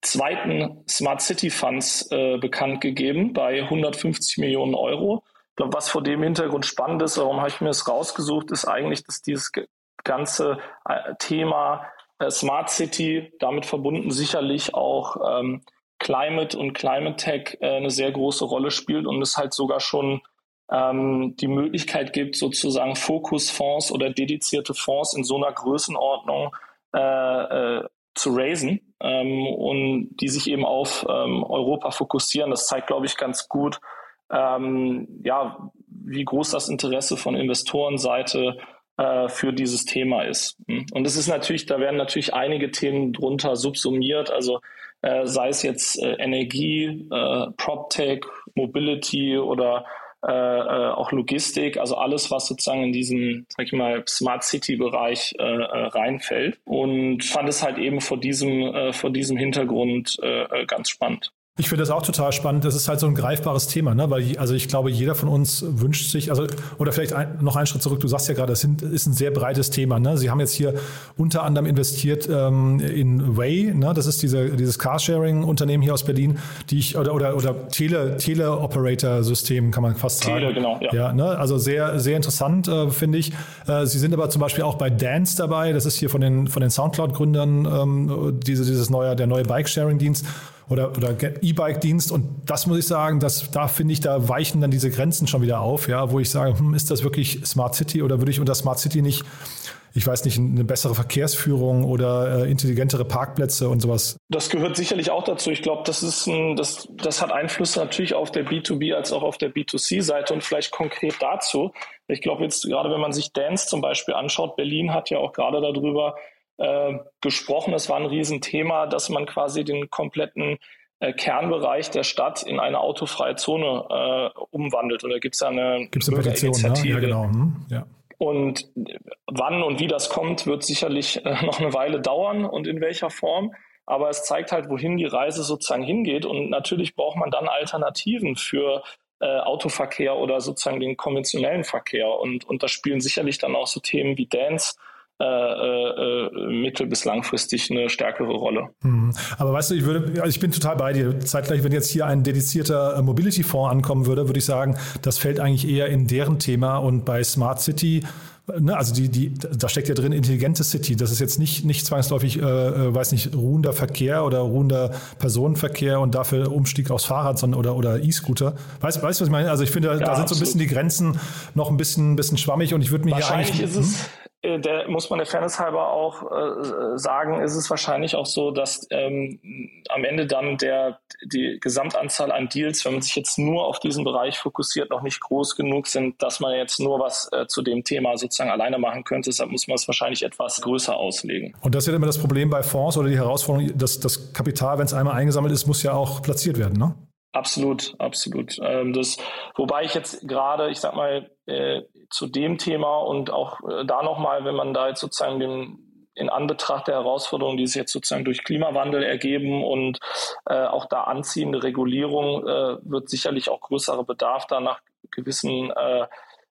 Speaker 7: zweiten Smart City Funds äh, bekannt gegeben bei 150 Millionen Euro. Ich glaube, was vor dem Hintergrund spannend ist, warum habe ich mir das rausgesucht, ist eigentlich, dass dieses ganze äh, Thema äh, Smart City, damit verbunden sicherlich auch ähm, Climate und Climate Tech äh, eine sehr große Rolle spielt und es halt sogar schon ähm, die Möglichkeit gibt, sozusagen Fokusfonds oder dedizierte Fonds in so einer Größenordnung äh, äh, zu raisen ähm, und die sich eben auf ähm, Europa fokussieren. Das zeigt, glaube ich, ganz gut, ähm, ja, wie groß das Interesse von Investorenseite äh, für dieses Thema ist. Und es ist natürlich, da werden natürlich einige Themen drunter subsumiert, also äh, sei es jetzt äh, Energie, äh, PropTech, Mobility oder äh, äh, auch Logistik, also alles, was sozusagen in diesen, sag ich mal, Smart City-Bereich äh, äh, reinfällt. Und fand es halt eben vor diesem, äh, vor diesem Hintergrund äh, ganz spannend.
Speaker 2: Ich finde das auch total spannend. Das ist halt so ein greifbares Thema, ne? Weil also ich glaube, jeder von uns wünscht sich, also oder vielleicht ein, noch einen Schritt zurück. Du sagst ja gerade, das sind, ist ein sehr breites Thema. Ne? Sie haben jetzt hier unter anderem investiert ähm, in Way, ne? Das ist diese, dieses Carsharing-Unternehmen hier aus Berlin, die ich oder oder, oder Tele Teleoperator-System kann man fast sagen. Tele,
Speaker 7: genau.
Speaker 2: Ja. ja ne? Also sehr sehr interessant äh, finde ich. Äh, Sie sind aber zum Beispiel auch bei Dance dabei. Das ist hier von den von den Soundcloud-Gründern ähm, diese, dieses neue der neue Bike-Sharing-Dienst oder, oder E-Bike-Dienst. Und das muss ich sagen, dass, da finde ich, da weichen dann diese Grenzen schon wieder auf, ja, wo ich sage, hm, ist das wirklich Smart City oder würde ich unter Smart City nicht, ich weiß nicht, eine bessere Verkehrsführung oder äh, intelligentere Parkplätze und sowas?
Speaker 7: Das gehört sicherlich auch dazu. Ich glaube, das ist ein, das, das hat Einfluss natürlich auf der B2B als auch auf der B2C-Seite und vielleicht konkret dazu. Ich glaube jetzt gerade, wenn man sich Dance zum Beispiel anschaut, Berlin hat ja auch gerade darüber äh, gesprochen. Es war ein Riesenthema, dass man quasi den kompletten äh, Kernbereich der Stadt in eine autofreie Zone äh, umwandelt. Und da gibt es ja eine,
Speaker 2: gibt's eine Petition, ne? ja, genau. Hm, ja.
Speaker 7: Und wann und wie das kommt, wird sicherlich äh, noch eine Weile dauern und in welcher Form. Aber es zeigt halt, wohin die Reise sozusagen hingeht. Und natürlich braucht man dann Alternativen für äh, Autoverkehr oder sozusagen den konventionellen Verkehr. Und, und da spielen sicherlich dann auch so Themen wie Dance äh, äh, mittel- bis langfristig eine stärkere Rolle.
Speaker 2: Mhm. Aber weißt du, ich würde, also ich bin total bei dir. Zeitgleich, wenn jetzt hier ein dedizierter äh, Mobility-Fonds ankommen würde, würde ich sagen, das fällt eigentlich eher in deren Thema und bei Smart City Ne, also die, die, da steckt ja drin intelligente City. Das ist jetzt nicht, nicht zwangsläufig, äh, äh weiß nicht, ruhender Verkehr oder ruhender Personenverkehr und dafür Umstieg aufs Fahrrad sondern, oder, oder E-Scooter. Weißt du, was ich meine? Also ich finde, da, ja, da sind so ein bisschen die Grenzen noch ein bisschen, bisschen schwammig und ich würde mir hier
Speaker 7: eigentlich. Ist es, hm? äh, der, muss man der Fairness halber auch äh, sagen, ist es wahrscheinlich auch so, dass ähm, am Ende dann der, die Gesamtanzahl an Deals, wenn man sich jetzt nur auf diesen Bereich fokussiert, noch nicht groß genug sind, dass man jetzt nur was äh, zu dem Thema sozusagen alleine machen könnte. Deshalb muss man es wahrscheinlich etwas größer auslegen.
Speaker 2: Und das ist ja immer das Problem bei Fonds oder die Herausforderung, dass das Kapital, wenn es einmal eingesammelt ist, muss ja auch platziert werden, ne?
Speaker 7: Absolut, absolut. Ähm, das, wobei ich jetzt gerade, ich sag mal, äh, zu dem Thema und auch äh, da nochmal, wenn man da jetzt sozusagen den, in Anbetracht der Herausforderungen, die sich jetzt sozusagen durch Klimawandel ergeben und äh, auch da anziehende Regulierung, äh, wird sicherlich auch größerer Bedarf da nach gewissen äh,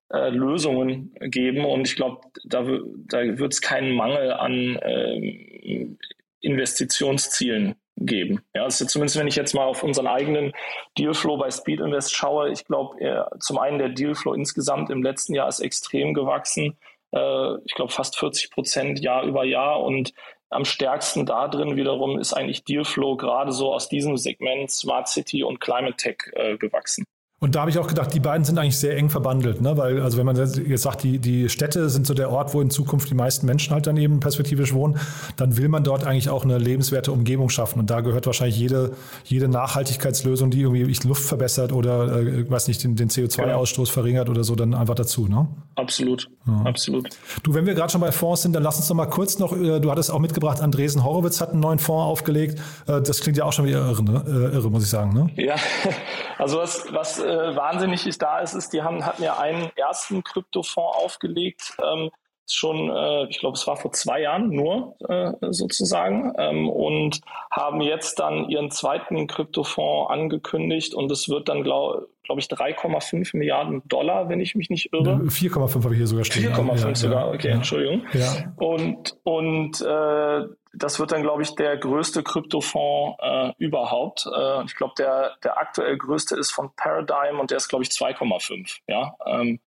Speaker 7: äh, Lösungen geben. Und ich glaube, da, da wird es keinen Mangel an ähm, Investitionszielen geben. Ja, also zumindest wenn ich jetzt mal auf unseren eigenen Dealflow bei Speed Invest schaue, ich glaube, zum einen der Dealflow insgesamt im letzten Jahr ist extrem gewachsen. Äh, ich glaube fast 40 Prozent Jahr über Jahr und am stärksten da drin wiederum ist eigentlich Dealflow gerade so aus diesem Segment Smart City und Climate Tech äh, gewachsen.
Speaker 2: Und da habe ich auch gedacht, die beiden sind eigentlich sehr eng verbandelt, ne? Weil, also wenn man jetzt sagt, die, die Städte sind so der Ort, wo in Zukunft die meisten Menschen halt dann eben perspektivisch wohnen, dann will man dort eigentlich auch eine lebenswerte Umgebung schaffen. Und da gehört wahrscheinlich jede, jede Nachhaltigkeitslösung, die irgendwie Luft verbessert oder, äh, weiß nicht, den, den CO2-Ausstoß genau. verringert oder so, dann einfach dazu, ne?
Speaker 7: Absolut, ja. absolut.
Speaker 2: Du, wenn wir gerade schon bei Fonds sind, dann lass uns noch mal kurz noch, äh, du hattest auch mitgebracht, Andresen Horowitz hat einen neuen Fonds aufgelegt. Äh, das klingt ja auch schon wieder irre, ne? Äh, irre muss ich sagen, ne?
Speaker 7: Ja, also was, was äh, wahnsinnig ist da ist, ist, die haben, hatten ja einen ersten Kryptofonds aufgelegt, ähm, schon, äh, ich glaube, es war vor zwei Jahren nur äh, sozusagen, ähm, und haben jetzt dann ihren zweiten Kryptofonds angekündigt und es wird dann, glaube glaub ich, 3,5 Milliarden Dollar, wenn ich mich nicht irre.
Speaker 2: 4,5 habe ich hier sogar stehen.
Speaker 7: 4,5 ja, sogar, okay, ja. Entschuldigung. Ja. Und, und äh, das wird dann, glaube ich, der größte Kryptofonds äh, überhaupt. Äh, ich glaube, der, der aktuell größte ist von Paradigm und der ist, glaube ich, 2,5. Ja. Ähm,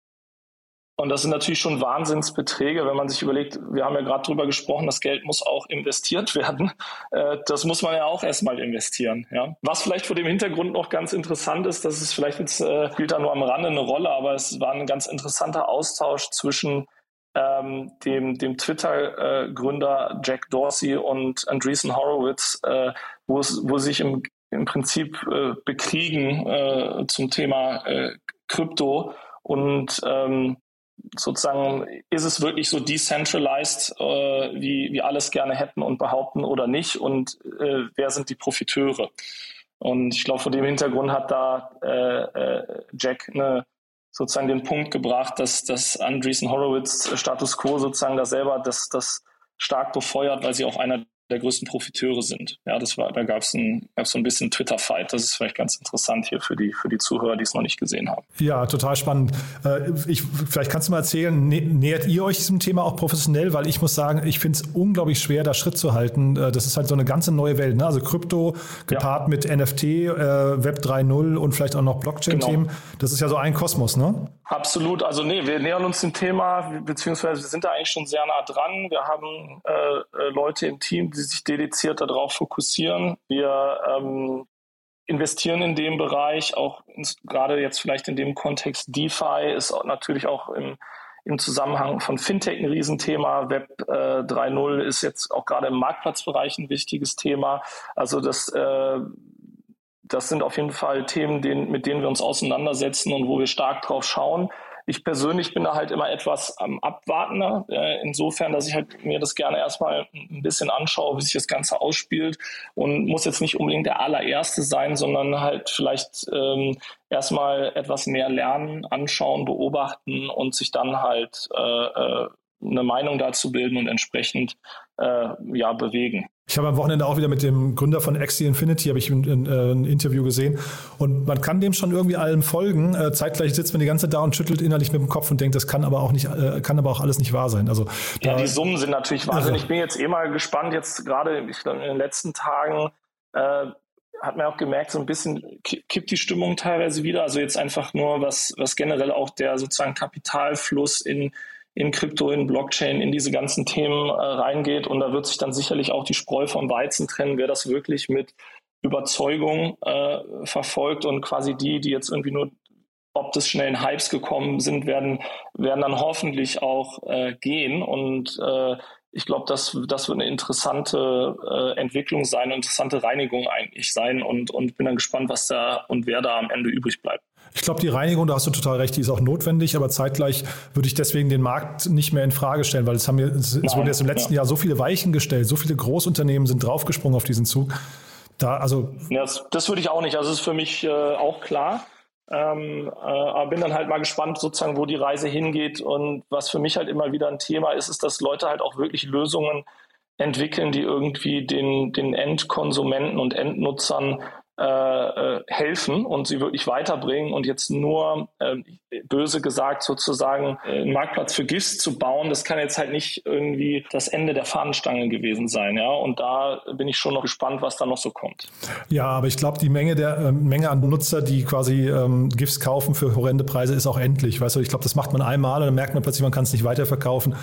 Speaker 7: und das sind natürlich schon Wahnsinnsbeträge, wenn man sich überlegt, wir haben ja gerade drüber gesprochen, das Geld muss auch investiert werden. Äh, das muss man ja auch erstmal investieren. Ja. Was vielleicht vor dem Hintergrund noch ganz interessant ist, das ist vielleicht jetzt, äh, spielt da nur am Rande eine Rolle, aber es war ein ganz interessanter Austausch zwischen ähm, dem, dem Twitter-Gründer Jack Dorsey und Andreessen Horowitz, äh, wo es, wo sich im, im Prinzip äh, bekriegen äh, zum Thema äh, Krypto und ähm, sozusagen ist es wirklich so decentralized, äh, wie wir alles gerne hätten und behaupten oder nicht und äh, wer sind die Profiteure? Und ich glaube, vor dem Hintergrund hat da äh, äh Jack eine sozusagen den Punkt gebracht, dass, dass Andreessen Horowitz Status Quo sozusagen da selber das, das stark befeuert, weil sie auch einer der größten Profiteure sind. Ja, das war, da gab es ein, gab's so ein bisschen Twitter-Fight. Das ist vielleicht ganz interessant hier für die, für die Zuhörer, die es noch nicht gesehen haben.
Speaker 2: Ja, total spannend. Äh, ich, vielleicht kannst du mal erzählen, nä nähert ihr euch diesem Thema auch professionell? Weil ich muss sagen, ich finde es unglaublich schwer, da Schritt zu halten. Äh, das ist halt so eine ganze neue Welt. Ne? Also Krypto gepaart ja. mit NFT, äh, Web 3.0 und vielleicht auch noch Blockchain-Themen. Genau. Das ist ja so ein Kosmos, ne?
Speaker 7: Absolut. Also nee, wir nähern uns dem Thema, beziehungsweise wir sind da eigentlich schon sehr nah dran. Wir haben äh, Leute im Team, die sich dediziert darauf fokussieren. Wir ähm, investieren in dem Bereich, auch gerade jetzt vielleicht in dem Kontext DeFi ist natürlich auch im, im Zusammenhang von Fintech ein Riesenthema. Web äh, 3.0 ist jetzt auch gerade im Marktplatzbereich ein wichtiges Thema. Also das äh, das sind auf jeden Fall Themen, den, mit denen wir uns auseinandersetzen und wo wir stark drauf schauen. Ich persönlich bin da halt immer etwas am Abwartender, äh, insofern, dass ich halt mir das gerne erstmal ein bisschen anschaue, wie sich das Ganze ausspielt. Und muss jetzt nicht unbedingt der allererste sein, sondern halt vielleicht ähm, erstmal etwas mehr lernen, anschauen, beobachten und sich dann halt äh, äh eine Meinung dazu bilden und entsprechend äh, ja bewegen.
Speaker 2: Ich habe am Wochenende auch wieder mit dem Gründer von Axie Infinity habe ich ein, ein, äh, ein, Interview gesehen und man kann dem schon irgendwie allem folgen. Äh, zeitgleich sitzt man die ganze Zeit da und schüttelt innerlich mit dem Kopf und denkt, das kann aber auch nicht, äh, kann aber auch alles nicht wahr sein. Also
Speaker 7: ja, die Summen sind natürlich Wahnsinn. Also, ich bin jetzt eh mal gespannt. Jetzt gerade ich, in den letzten Tagen hat man auch gemerkt, so ein bisschen kippt die Stimmung teilweise wieder. Also jetzt einfach nur was was generell auch der sozusagen Kapitalfluss in in Krypto, in Blockchain, in diese ganzen Themen äh, reingeht. Und da wird sich dann sicherlich auch die Spreu vom Weizen trennen, wer das wirklich mit Überzeugung äh, verfolgt und quasi die, die jetzt irgendwie nur ob des schnellen Hypes gekommen sind, werden, werden dann hoffentlich auch äh, gehen. Und äh, ich glaube, das, das wird eine interessante äh, Entwicklung sein, eine interessante Reinigung eigentlich sein und, und bin dann gespannt, was da und wer da am Ende übrig bleibt.
Speaker 2: Ich glaube, die Reinigung, da hast du total recht, die ist auch notwendig, aber zeitgleich würde ich deswegen den Markt nicht mehr in Frage stellen, weil es haben wir, es, es wurden jetzt im letzten ja. Jahr so viele Weichen gestellt, so viele Großunternehmen sind draufgesprungen auf diesen Zug. Da, also
Speaker 7: ja, das, das würde ich auch nicht. Also ist für mich äh, auch klar. Ähm, äh, aber bin dann halt mal gespannt, sozusagen, wo die Reise hingeht. Und was für mich halt immer wieder ein Thema ist, ist, dass Leute halt auch wirklich Lösungen entwickeln, die irgendwie den, den Endkonsumenten und Endnutzern äh, äh, helfen und sie wirklich weiterbringen und jetzt nur äh, böse gesagt sozusagen einen Marktplatz für GIFs zu bauen, das kann jetzt halt nicht irgendwie das Ende der Fahnenstange gewesen sein, ja. Und da bin ich schon noch gespannt, was da noch so kommt.
Speaker 2: Ja, aber ich glaube, die Menge der äh, Menge an Nutzer, die quasi ähm, GIFs kaufen für horrende Preise, ist auch endlich. Weißt du, ich glaube, das macht man einmal und dann merkt man plötzlich, man kann es nicht weiterverkaufen.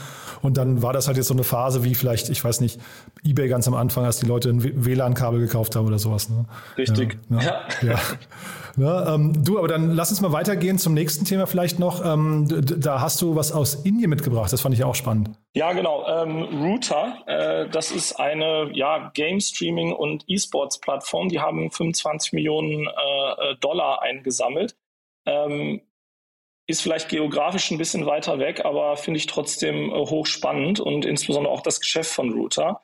Speaker 2: Und dann war das halt jetzt so eine Phase wie vielleicht, ich weiß nicht, eBay ganz am Anfang, als die Leute ein WLAN-Kabel gekauft haben oder sowas. Ne?
Speaker 7: Richtig. Ja.
Speaker 2: Ja. ja. ja ähm, du, aber dann lass uns mal weitergehen zum nächsten Thema vielleicht noch. Ähm, da hast du was aus Indien mitgebracht. Das fand ich auch spannend.
Speaker 7: Ja, genau. Ähm, Router, äh, das ist eine ja, Game Streaming und E-Sports Plattform. Die haben 25 Millionen äh, Dollar eingesammelt. Ähm, ist vielleicht geografisch ein bisschen weiter weg, aber finde ich trotzdem äh, hochspannend und insbesondere auch das Geschäft von Router.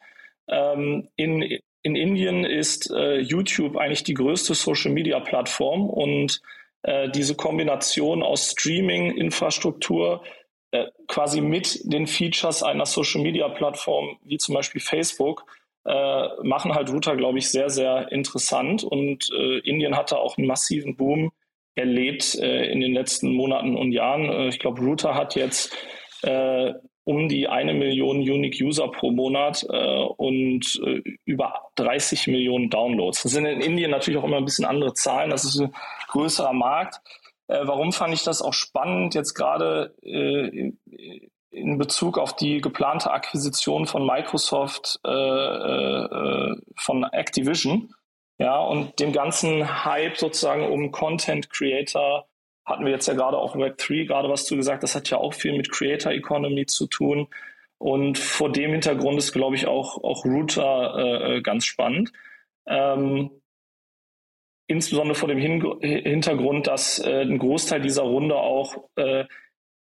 Speaker 7: Ähm, in in Indien ist äh, YouTube eigentlich die größte Social-Media-Plattform und äh, diese Kombination aus Streaming-Infrastruktur äh, quasi mit den Features einer Social-Media-Plattform wie zum Beispiel Facebook äh, machen halt Router, glaube ich, sehr, sehr interessant und äh, Indien hatte auch einen massiven Boom erlebt äh, in den letzten Monaten und Jahren. ich glaube, Router hat jetzt um die eine Million Unique User pro Monat äh, und äh, über 30 Millionen Downloads. Das sind in Indien natürlich auch immer ein bisschen andere Zahlen. Das ist größerer Markt. Äh, warum fand ich das auch spannend jetzt gerade äh, in Bezug auf die geplante Akquisition von Microsoft äh, äh, von Activision? Ja, und dem ganzen Hype sozusagen um Content Creator hatten wir jetzt ja gerade auch Web3 gerade was zu gesagt. Das hat ja auch viel mit Creator Economy zu tun. Und vor dem Hintergrund ist, glaube ich, auch, auch Router äh, äh ganz spannend. Ähm, insbesondere vor dem Hin Hintergrund, dass äh, ein Großteil dieser Runde auch äh,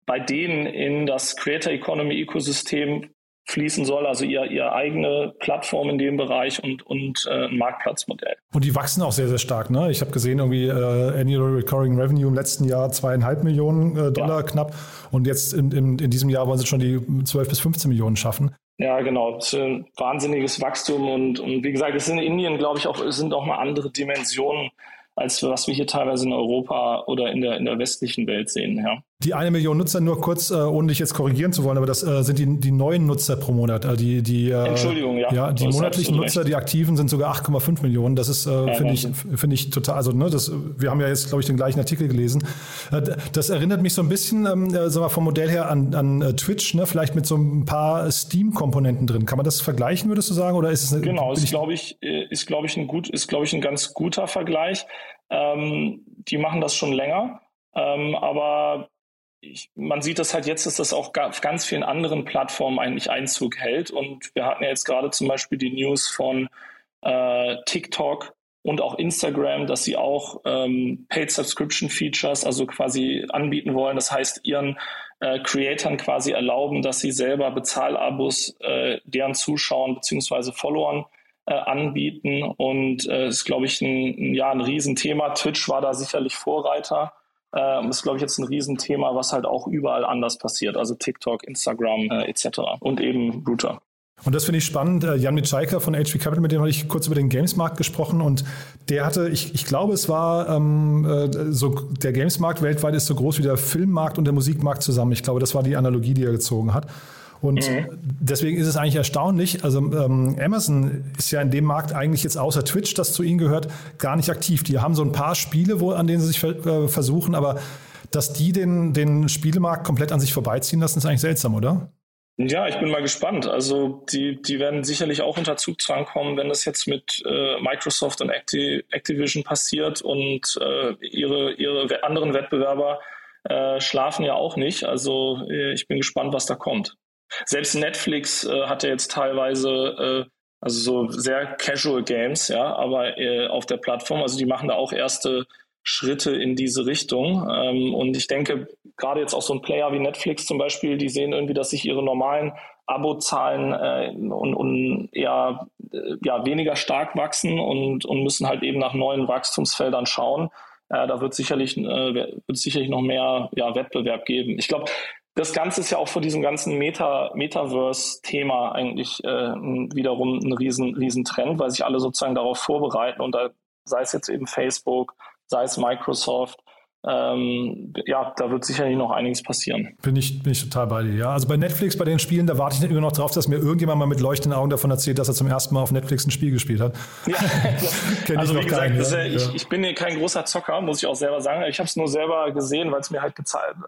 Speaker 7: bei denen in das Creator Economy Ökosystem fließen soll, also ihr, ihr eigene Plattform in dem Bereich und, und äh, ein Marktplatzmodell.
Speaker 2: Und die wachsen auch sehr, sehr stark. Ne? Ich habe gesehen, irgendwie äh, Annual Recurring Revenue im letzten Jahr zweieinhalb Millionen äh, Dollar ja. knapp und jetzt in, in, in diesem Jahr wollen sie schon die 12 bis 15 Millionen schaffen.
Speaker 7: Ja, genau. Das ist ein wahnsinniges Wachstum und, und wie gesagt, es sind in Indien, glaube ich, auch, sind auch mal andere Dimensionen als was wir hier teilweise in Europa oder in der, in der westlichen Welt sehen. Ja.
Speaker 2: Die eine Million Nutzer, nur kurz, äh, ohne dich jetzt korrigieren zu wollen, aber das äh, sind die, die neuen Nutzer pro Monat. Äh, die, die, äh,
Speaker 7: Entschuldigung, ja.
Speaker 2: ja die monatlichen Nutzer, recht. die aktiven, sind sogar 8,5 Millionen. Das ist, äh, ja, finde ich, finde ich total, also ne, das, wir haben ja jetzt, glaube ich, den gleichen Artikel gelesen. Äh, das erinnert mich so ein bisschen, ähm, äh, sag mal, vom Modell her an, an äh, Twitch, ne, vielleicht mit so ein paar Steam-Komponenten drin. Kann man das vergleichen, würdest du sagen? Oder ist es
Speaker 7: eine, Genau, ist, glaube ich, ist, glaube ich, ein gut, ist, glaube ich, ein ganz guter Vergleich. Ähm, die machen das schon länger. Ähm, aber ich, man sieht das halt jetzt, dass das auch auf ganz vielen anderen Plattformen eigentlich Einzug hält. Und wir hatten ja jetzt gerade zum Beispiel die News von äh, TikTok und auch Instagram, dass sie auch ähm, Paid Subscription Features, also quasi anbieten wollen. Das heißt, ihren äh, Creatoren quasi erlauben, dass sie selber Bezahlabos äh, deren Zuschauern beziehungsweise Followern äh, anbieten. Und äh, ist, glaube ich, ein, ja, ein Riesenthema. Twitch war da sicherlich Vorreiter. Ähm, ist, glaube ich, jetzt ein Riesenthema, was halt auch überall anders passiert. Also TikTok, Instagram äh, etc. Und eben Router.
Speaker 2: Und das finde ich spannend. Äh, Jan Mitschaiker von HP Capital, mit dem habe ich kurz über den Gamesmarkt gesprochen und der hatte, ich, ich glaube, es war ähm, äh, so, der Gamesmarkt weltweit ist so groß wie der Filmmarkt und der Musikmarkt zusammen. Ich glaube, das war die Analogie, die er gezogen hat. Und mhm. deswegen ist es eigentlich erstaunlich. Also ähm, Amazon ist ja in dem Markt eigentlich jetzt außer Twitch, das zu ihnen gehört, gar nicht aktiv. Die haben so ein paar Spiele, wo, an denen sie sich äh, versuchen, aber dass die den, den Spielemarkt komplett an sich vorbeiziehen lassen, ist eigentlich seltsam, oder?
Speaker 7: Ja, ich bin mal gespannt. Also die, die werden sicherlich auch unter Zugzwang kommen, wenn das jetzt mit äh, Microsoft und Acti Activision passiert und äh, ihre, ihre anderen Wettbewerber äh, schlafen ja auch nicht. Also äh, ich bin gespannt, was da kommt. Selbst Netflix äh, hat ja jetzt teilweise äh, also so sehr casual Games, ja, aber äh, auf der Plattform, also die machen da auch erste Schritte in diese Richtung. Ähm, und ich denke, gerade jetzt auch so ein Player wie Netflix zum Beispiel, die sehen irgendwie, dass sich ihre normalen Abozahlen äh, und, und eher äh, ja, weniger stark wachsen und, und müssen halt eben nach neuen Wachstumsfeldern schauen. Äh, da wird sicherlich, äh, wird sicherlich noch mehr ja, Wettbewerb geben. Ich glaube, das Ganze ist ja auch vor diesem ganzen Meta, Metaverse-Thema eigentlich äh, wiederum ein riesen, riesen Trend, weil sich alle sozusagen darauf vorbereiten und da sei es jetzt eben Facebook, sei es Microsoft. Ähm, ja, da wird sicherlich noch einiges passieren.
Speaker 2: Bin ich, bin ich total bei dir, ja. Also bei Netflix, bei den Spielen, da warte ich immer noch drauf, dass mir irgendjemand mal mit leuchtenden Augen davon erzählt, dass er zum ersten Mal auf Netflix ein Spiel gespielt hat. Ja,
Speaker 7: also wie gesagt, keinen, ja. ich, ich, bin kein großer Zocker, muss ich auch selber sagen. Ich habe es nur selber gesehen, weil es mir halt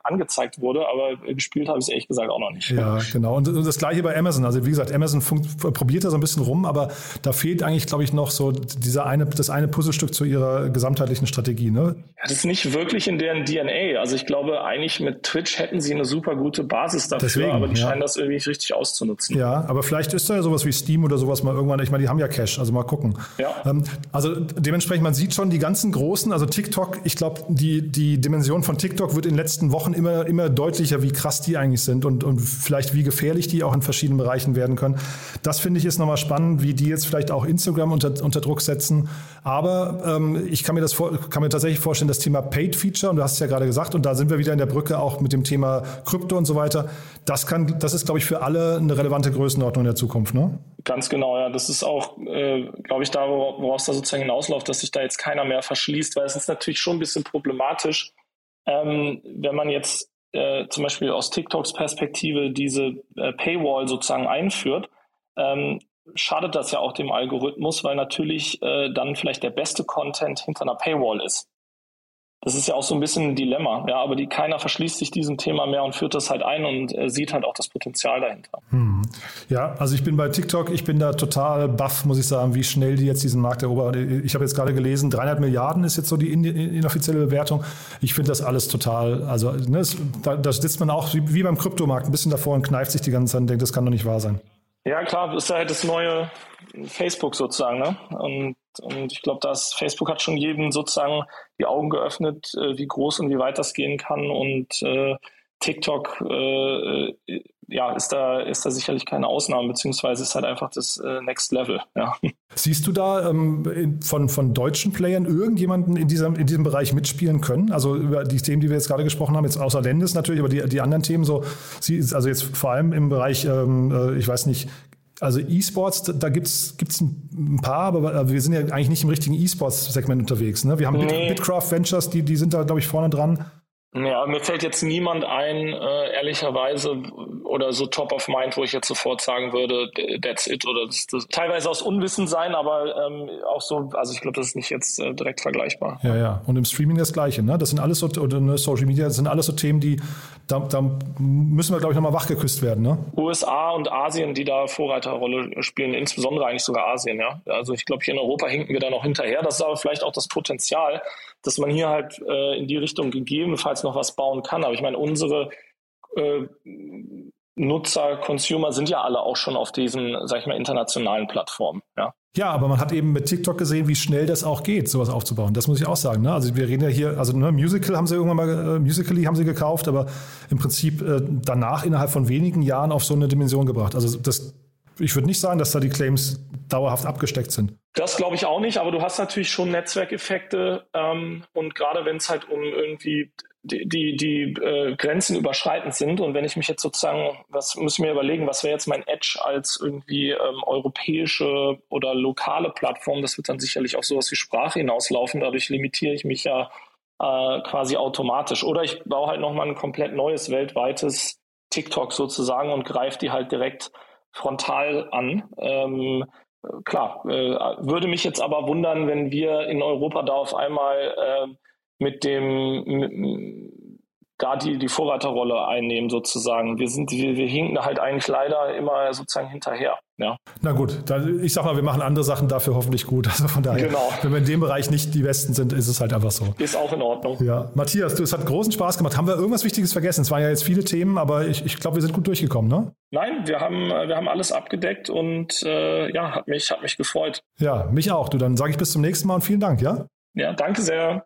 Speaker 7: angezeigt wurde, aber gespielt habe ich es ehrlich gesagt auch noch nicht.
Speaker 2: Ja, genau. Und das gleiche bei Amazon. Also wie gesagt, Amazon probiert da so ein bisschen rum, aber da fehlt eigentlich, glaube ich, noch so dieser eine, das eine Puzzlestück zu ihrer gesamtheitlichen Strategie. Ne?
Speaker 7: Ja, das ist nicht wirklich nicht in deren DNA. Also ich glaube, eigentlich mit Twitch hätten sie eine super gute Basis dafür, Deswegen, aber die ja. scheinen das irgendwie nicht richtig auszunutzen.
Speaker 2: Ja, aber vielleicht ist da ja sowas wie Steam oder sowas mal irgendwann. Ich meine, die haben ja Cash, also mal gucken. Ja. Ähm, also dementsprechend, man sieht schon die ganzen großen, also TikTok, ich glaube, die, die Dimension von TikTok wird in den letzten Wochen immer, immer deutlicher, wie krass die eigentlich sind und, und vielleicht wie gefährlich die auch in verschiedenen Bereichen werden können. Das finde ich ist nochmal spannend, wie die jetzt vielleicht auch Instagram unter, unter Druck setzen. Aber ähm, ich kann mir das vor, kann mir tatsächlich vorstellen, das Thema Paid Feature Feature und du hast es ja gerade gesagt und da sind wir wieder in der Brücke auch mit dem Thema Krypto und so weiter. Das kann, das ist, glaube ich, für alle eine relevante Größenordnung in der Zukunft, ne?
Speaker 7: Ganz genau, ja. Das ist auch, äh, glaube ich, da, woraus es da sozusagen hinausläuft, dass sich da jetzt keiner mehr verschließt, weil es ist natürlich schon ein bisschen problematisch, ähm, wenn man jetzt äh, zum Beispiel aus TikToks Perspektive diese äh, Paywall sozusagen einführt, ähm, schadet das ja auch dem Algorithmus, weil natürlich äh, dann vielleicht der beste Content hinter einer Paywall ist das ist ja auch so ein bisschen ein Dilemma. Ja, aber die, keiner verschließt sich diesem Thema mehr und führt das halt ein und äh, sieht halt auch das Potenzial dahinter. Hm.
Speaker 2: Ja, also ich bin bei TikTok, ich bin da total baff, muss ich sagen, wie schnell die jetzt diesen Markt erobern. Ich habe jetzt gerade gelesen, 300 Milliarden ist jetzt so die inoffizielle Bewertung. Ich finde das alles total, also ne, da, da, sitzt man auch wie, wie beim Kryptomarkt ein bisschen davor und kneift sich die ganze Zeit und denkt, das kann doch nicht wahr sein.
Speaker 7: Ja, klar, das ist halt das neue Facebook sozusagen. Ne? Und, und ich glaube, dass Facebook hat schon jedem sozusagen die Augen geöffnet, äh, wie groß und wie weit das gehen kann. Und äh, TikTok äh, äh, ja, ist da, ist da sicherlich keine Ausnahme, beziehungsweise ist halt einfach das äh, Next Level. Ja.
Speaker 2: Siehst du da ähm, in, von, von deutschen Playern irgendjemanden in diesem, in diesem Bereich mitspielen können? Also über die Themen, die wir jetzt gerade gesprochen haben, jetzt außer Lendes natürlich, aber die, die anderen Themen so, also jetzt vor allem im Bereich, ähm, äh, ich weiß nicht, also E-Sports, da gibt es ein paar, aber wir sind ja eigentlich nicht im richtigen E-Sports-Segment unterwegs. Ne? Wir haben nee. Bitcraft Ventures, die, die sind da, glaube ich, vorne dran.
Speaker 7: Ja, mir fällt jetzt niemand ein, äh, ehrlicherweise, oder so top of mind, wo ich jetzt sofort sagen würde, that's it. Oder das, das teilweise aus Unwissen sein, aber ähm, auch so, also ich glaube, das ist nicht jetzt äh, direkt vergleichbar.
Speaker 2: Ja, ja. Und im Streaming das Gleiche, ne? Das sind alles so, oder ne, Social Media, das sind alles so Themen, die, da, da müssen wir, glaube ich, nochmal wachgeküsst werden, ne?
Speaker 7: USA und Asien, die da Vorreiterrolle spielen, insbesondere eigentlich sogar Asien, ja. Also ich glaube, hier in Europa hinken wir da noch hinterher. Das ist aber vielleicht auch das Potenzial, dass man hier halt äh, in die Richtung gegebenenfalls noch was bauen kann. Aber ich meine, unsere äh, Nutzer, Consumer sind ja alle auch schon auf diesen, sag ich mal, internationalen Plattformen. Ja.
Speaker 2: Ja, aber man hat eben mit TikTok gesehen, wie schnell das auch geht, sowas aufzubauen. Das muss ich auch sagen. Ne? Also wir reden ja hier, also ne, Musical haben sie irgendwann mal, äh, Musically haben sie gekauft, aber im Prinzip äh, danach innerhalb von wenigen Jahren auf so eine Dimension gebracht. Also das, ich würde nicht sagen, dass da die Claims dauerhaft abgesteckt sind.
Speaker 7: Das glaube ich auch nicht, aber du hast natürlich schon Netzwerkeffekte ähm, und gerade wenn es halt um irgendwie die, die, äh, Grenzen überschreitend sind und wenn ich mich jetzt sozusagen, was muss ich mir überlegen, was wäre jetzt mein Edge als irgendwie ähm, europäische oder lokale Plattform, das wird dann sicherlich auf sowas wie Sprache hinauslaufen, dadurch limitiere ich mich ja äh, quasi automatisch. Oder ich baue halt nochmal ein komplett neues weltweites TikTok sozusagen und greife die halt direkt frontal an. Ähm, klar, äh, würde mich jetzt aber wundern, wenn wir in Europa da auf einmal äh, mit dem mit, da die, die Vorreiterrolle einnehmen sozusagen. Wir sind, wir, wir hinken halt eigentlich leider immer sozusagen hinterher. Ja.
Speaker 2: Na gut, dann, ich sag mal, wir machen andere Sachen dafür hoffentlich gut. Also von daher,
Speaker 7: genau.
Speaker 2: wenn wir in dem Bereich nicht die Besten sind, ist es halt einfach so.
Speaker 7: Ist auch in Ordnung.
Speaker 2: Ja, Matthias, du, es hat großen Spaß gemacht. Haben wir irgendwas Wichtiges vergessen? Es waren ja jetzt viele Themen, aber ich, ich glaube, wir sind gut durchgekommen, ne?
Speaker 7: Nein, wir haben, wir haben alles abgedeckt und äh, ja, hat mich, hat mich gefreut.
Speaker 2: Ja, mich auch. Du, dann sage ich bis zum nächsten Mal und vielen Dank, ja?
Speaker 7: Ja, danke sehr.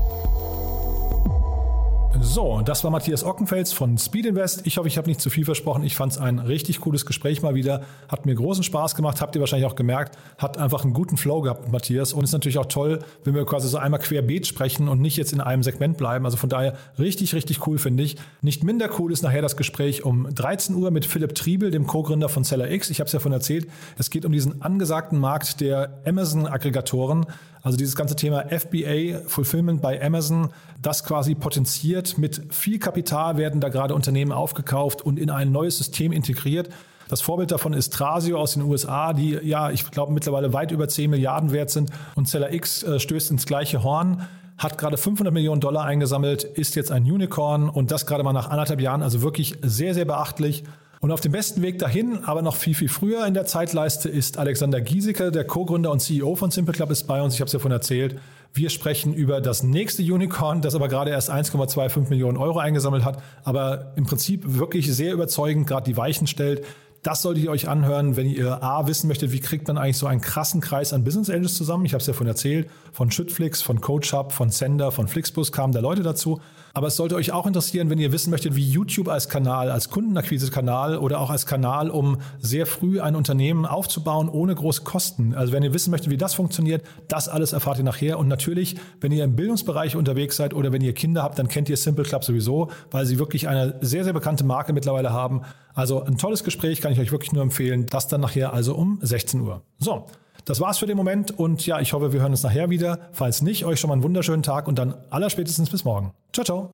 Speaker 2: So, das war Matthias Ockenfels von Speed Invest. Ich hoffe, ich habe nicht zu viel versprochen. Ich fand es ein richtig cooles Gespräch mal wieder. Hat mir großen Spaß gemacht, habt ihr wahrscheinlich auch gemerkt. Hat einfach einen guten Flow gehabt Matthias. Und ist natürlich auch toll, wenn wir quasi so einmal querbeet sprechen und nicht jetzt in einem Segment bleiben. Also von daher richtig, richtig cool, finde ich. Nicht minder cool ist nachher das Gespräch um 13 Uhr mit Philipp Triebel, dem Co-Gründer von Seller X. Ich habe es ja von erzählt. Es geht um diesen angesagten Markt der Amazon-Aggregatoren. Also dieses ganze Thema FBA, Fulfillment bei Amazon, das quasi potenziert. Mit viel Kapital werden da gerade Unternehmen aufgekauft und in ein neues System integriert. Das Vorbild davon ist Trasio aus den USA, die ja, ich glaube, mittlerweile weit über 10 Milliarden wert sind. Und Seller X äh, stößt ins gleiche Horn hat gerade 500 Millionen Dollar eingesammelt, ist jetzt ein Unicorn und das gerade mal nach anderthalb Jahren, also wirklich sehr, sehr beachtlich. Und auf dem besten Weg dahin, aber noch viel, viel früher in der Zeitleiste, ist Alexander Giesecke, der Co-Gründer und CEO von Simple Club, ist bei uns. Ich habe es ja vorhin erzählt. Wir sprechen über das nächste Unicorn, das aber gerade erst 1,25 Millionen Euro eingesammelt hat, aber im Prinzip wirklich sehr überzeugend gerade die Weichen stellt. Das solltet ihr euch anhören, wenn ihr A wissen möchtet, wie kriegt man eigentlich so einen krassen Kreis an Business Angels zusammen. Ich habe es ja vorhin erzählt, von Schüttflix, von CoachHub, von Sender, von Flixbus kamen da Leute dazu. Aber es sollte euch auch interessieren, wenn ihr wissen möchtet, wie YouTube als Kanal, als Kundenakquise-Kanal oder auch als Kanal, um sehr früh ein Unternehmen aufzubauen, ohne große Kosten. Also wenn ihr wissen möchtet, wie das funktioniert, das alles erfahrt ihr nachher. Und natürlich, wenn ihr im Bildungsbereich unterwegs seid oder wenn ihr Kinder habt, dann kennt ihr Simple Club sowieso, weil sie wirklich eine sehr, sehr bekannte Marke mittlerweile haben. Also ein tolles Gespräch, kann ich euch wirklich nur empfehlen. Das dann nachher also um 16 Uhr. So. Das war's für den Moment und ja, ich hoffe, wir hören uns nachher wieder. Falls nicht, euch schon mal einen wunderschönen Tag und dann allerspätestens bis morgen. Ciao, ciao.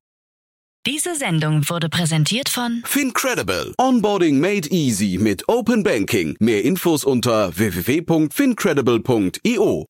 Speaker 1: Diese Sendung wurde präsentiert von
Speaker 8: Fincredible. Onboarding made easy mit Open Banking. Mehr Infos unter www.fincredible.io.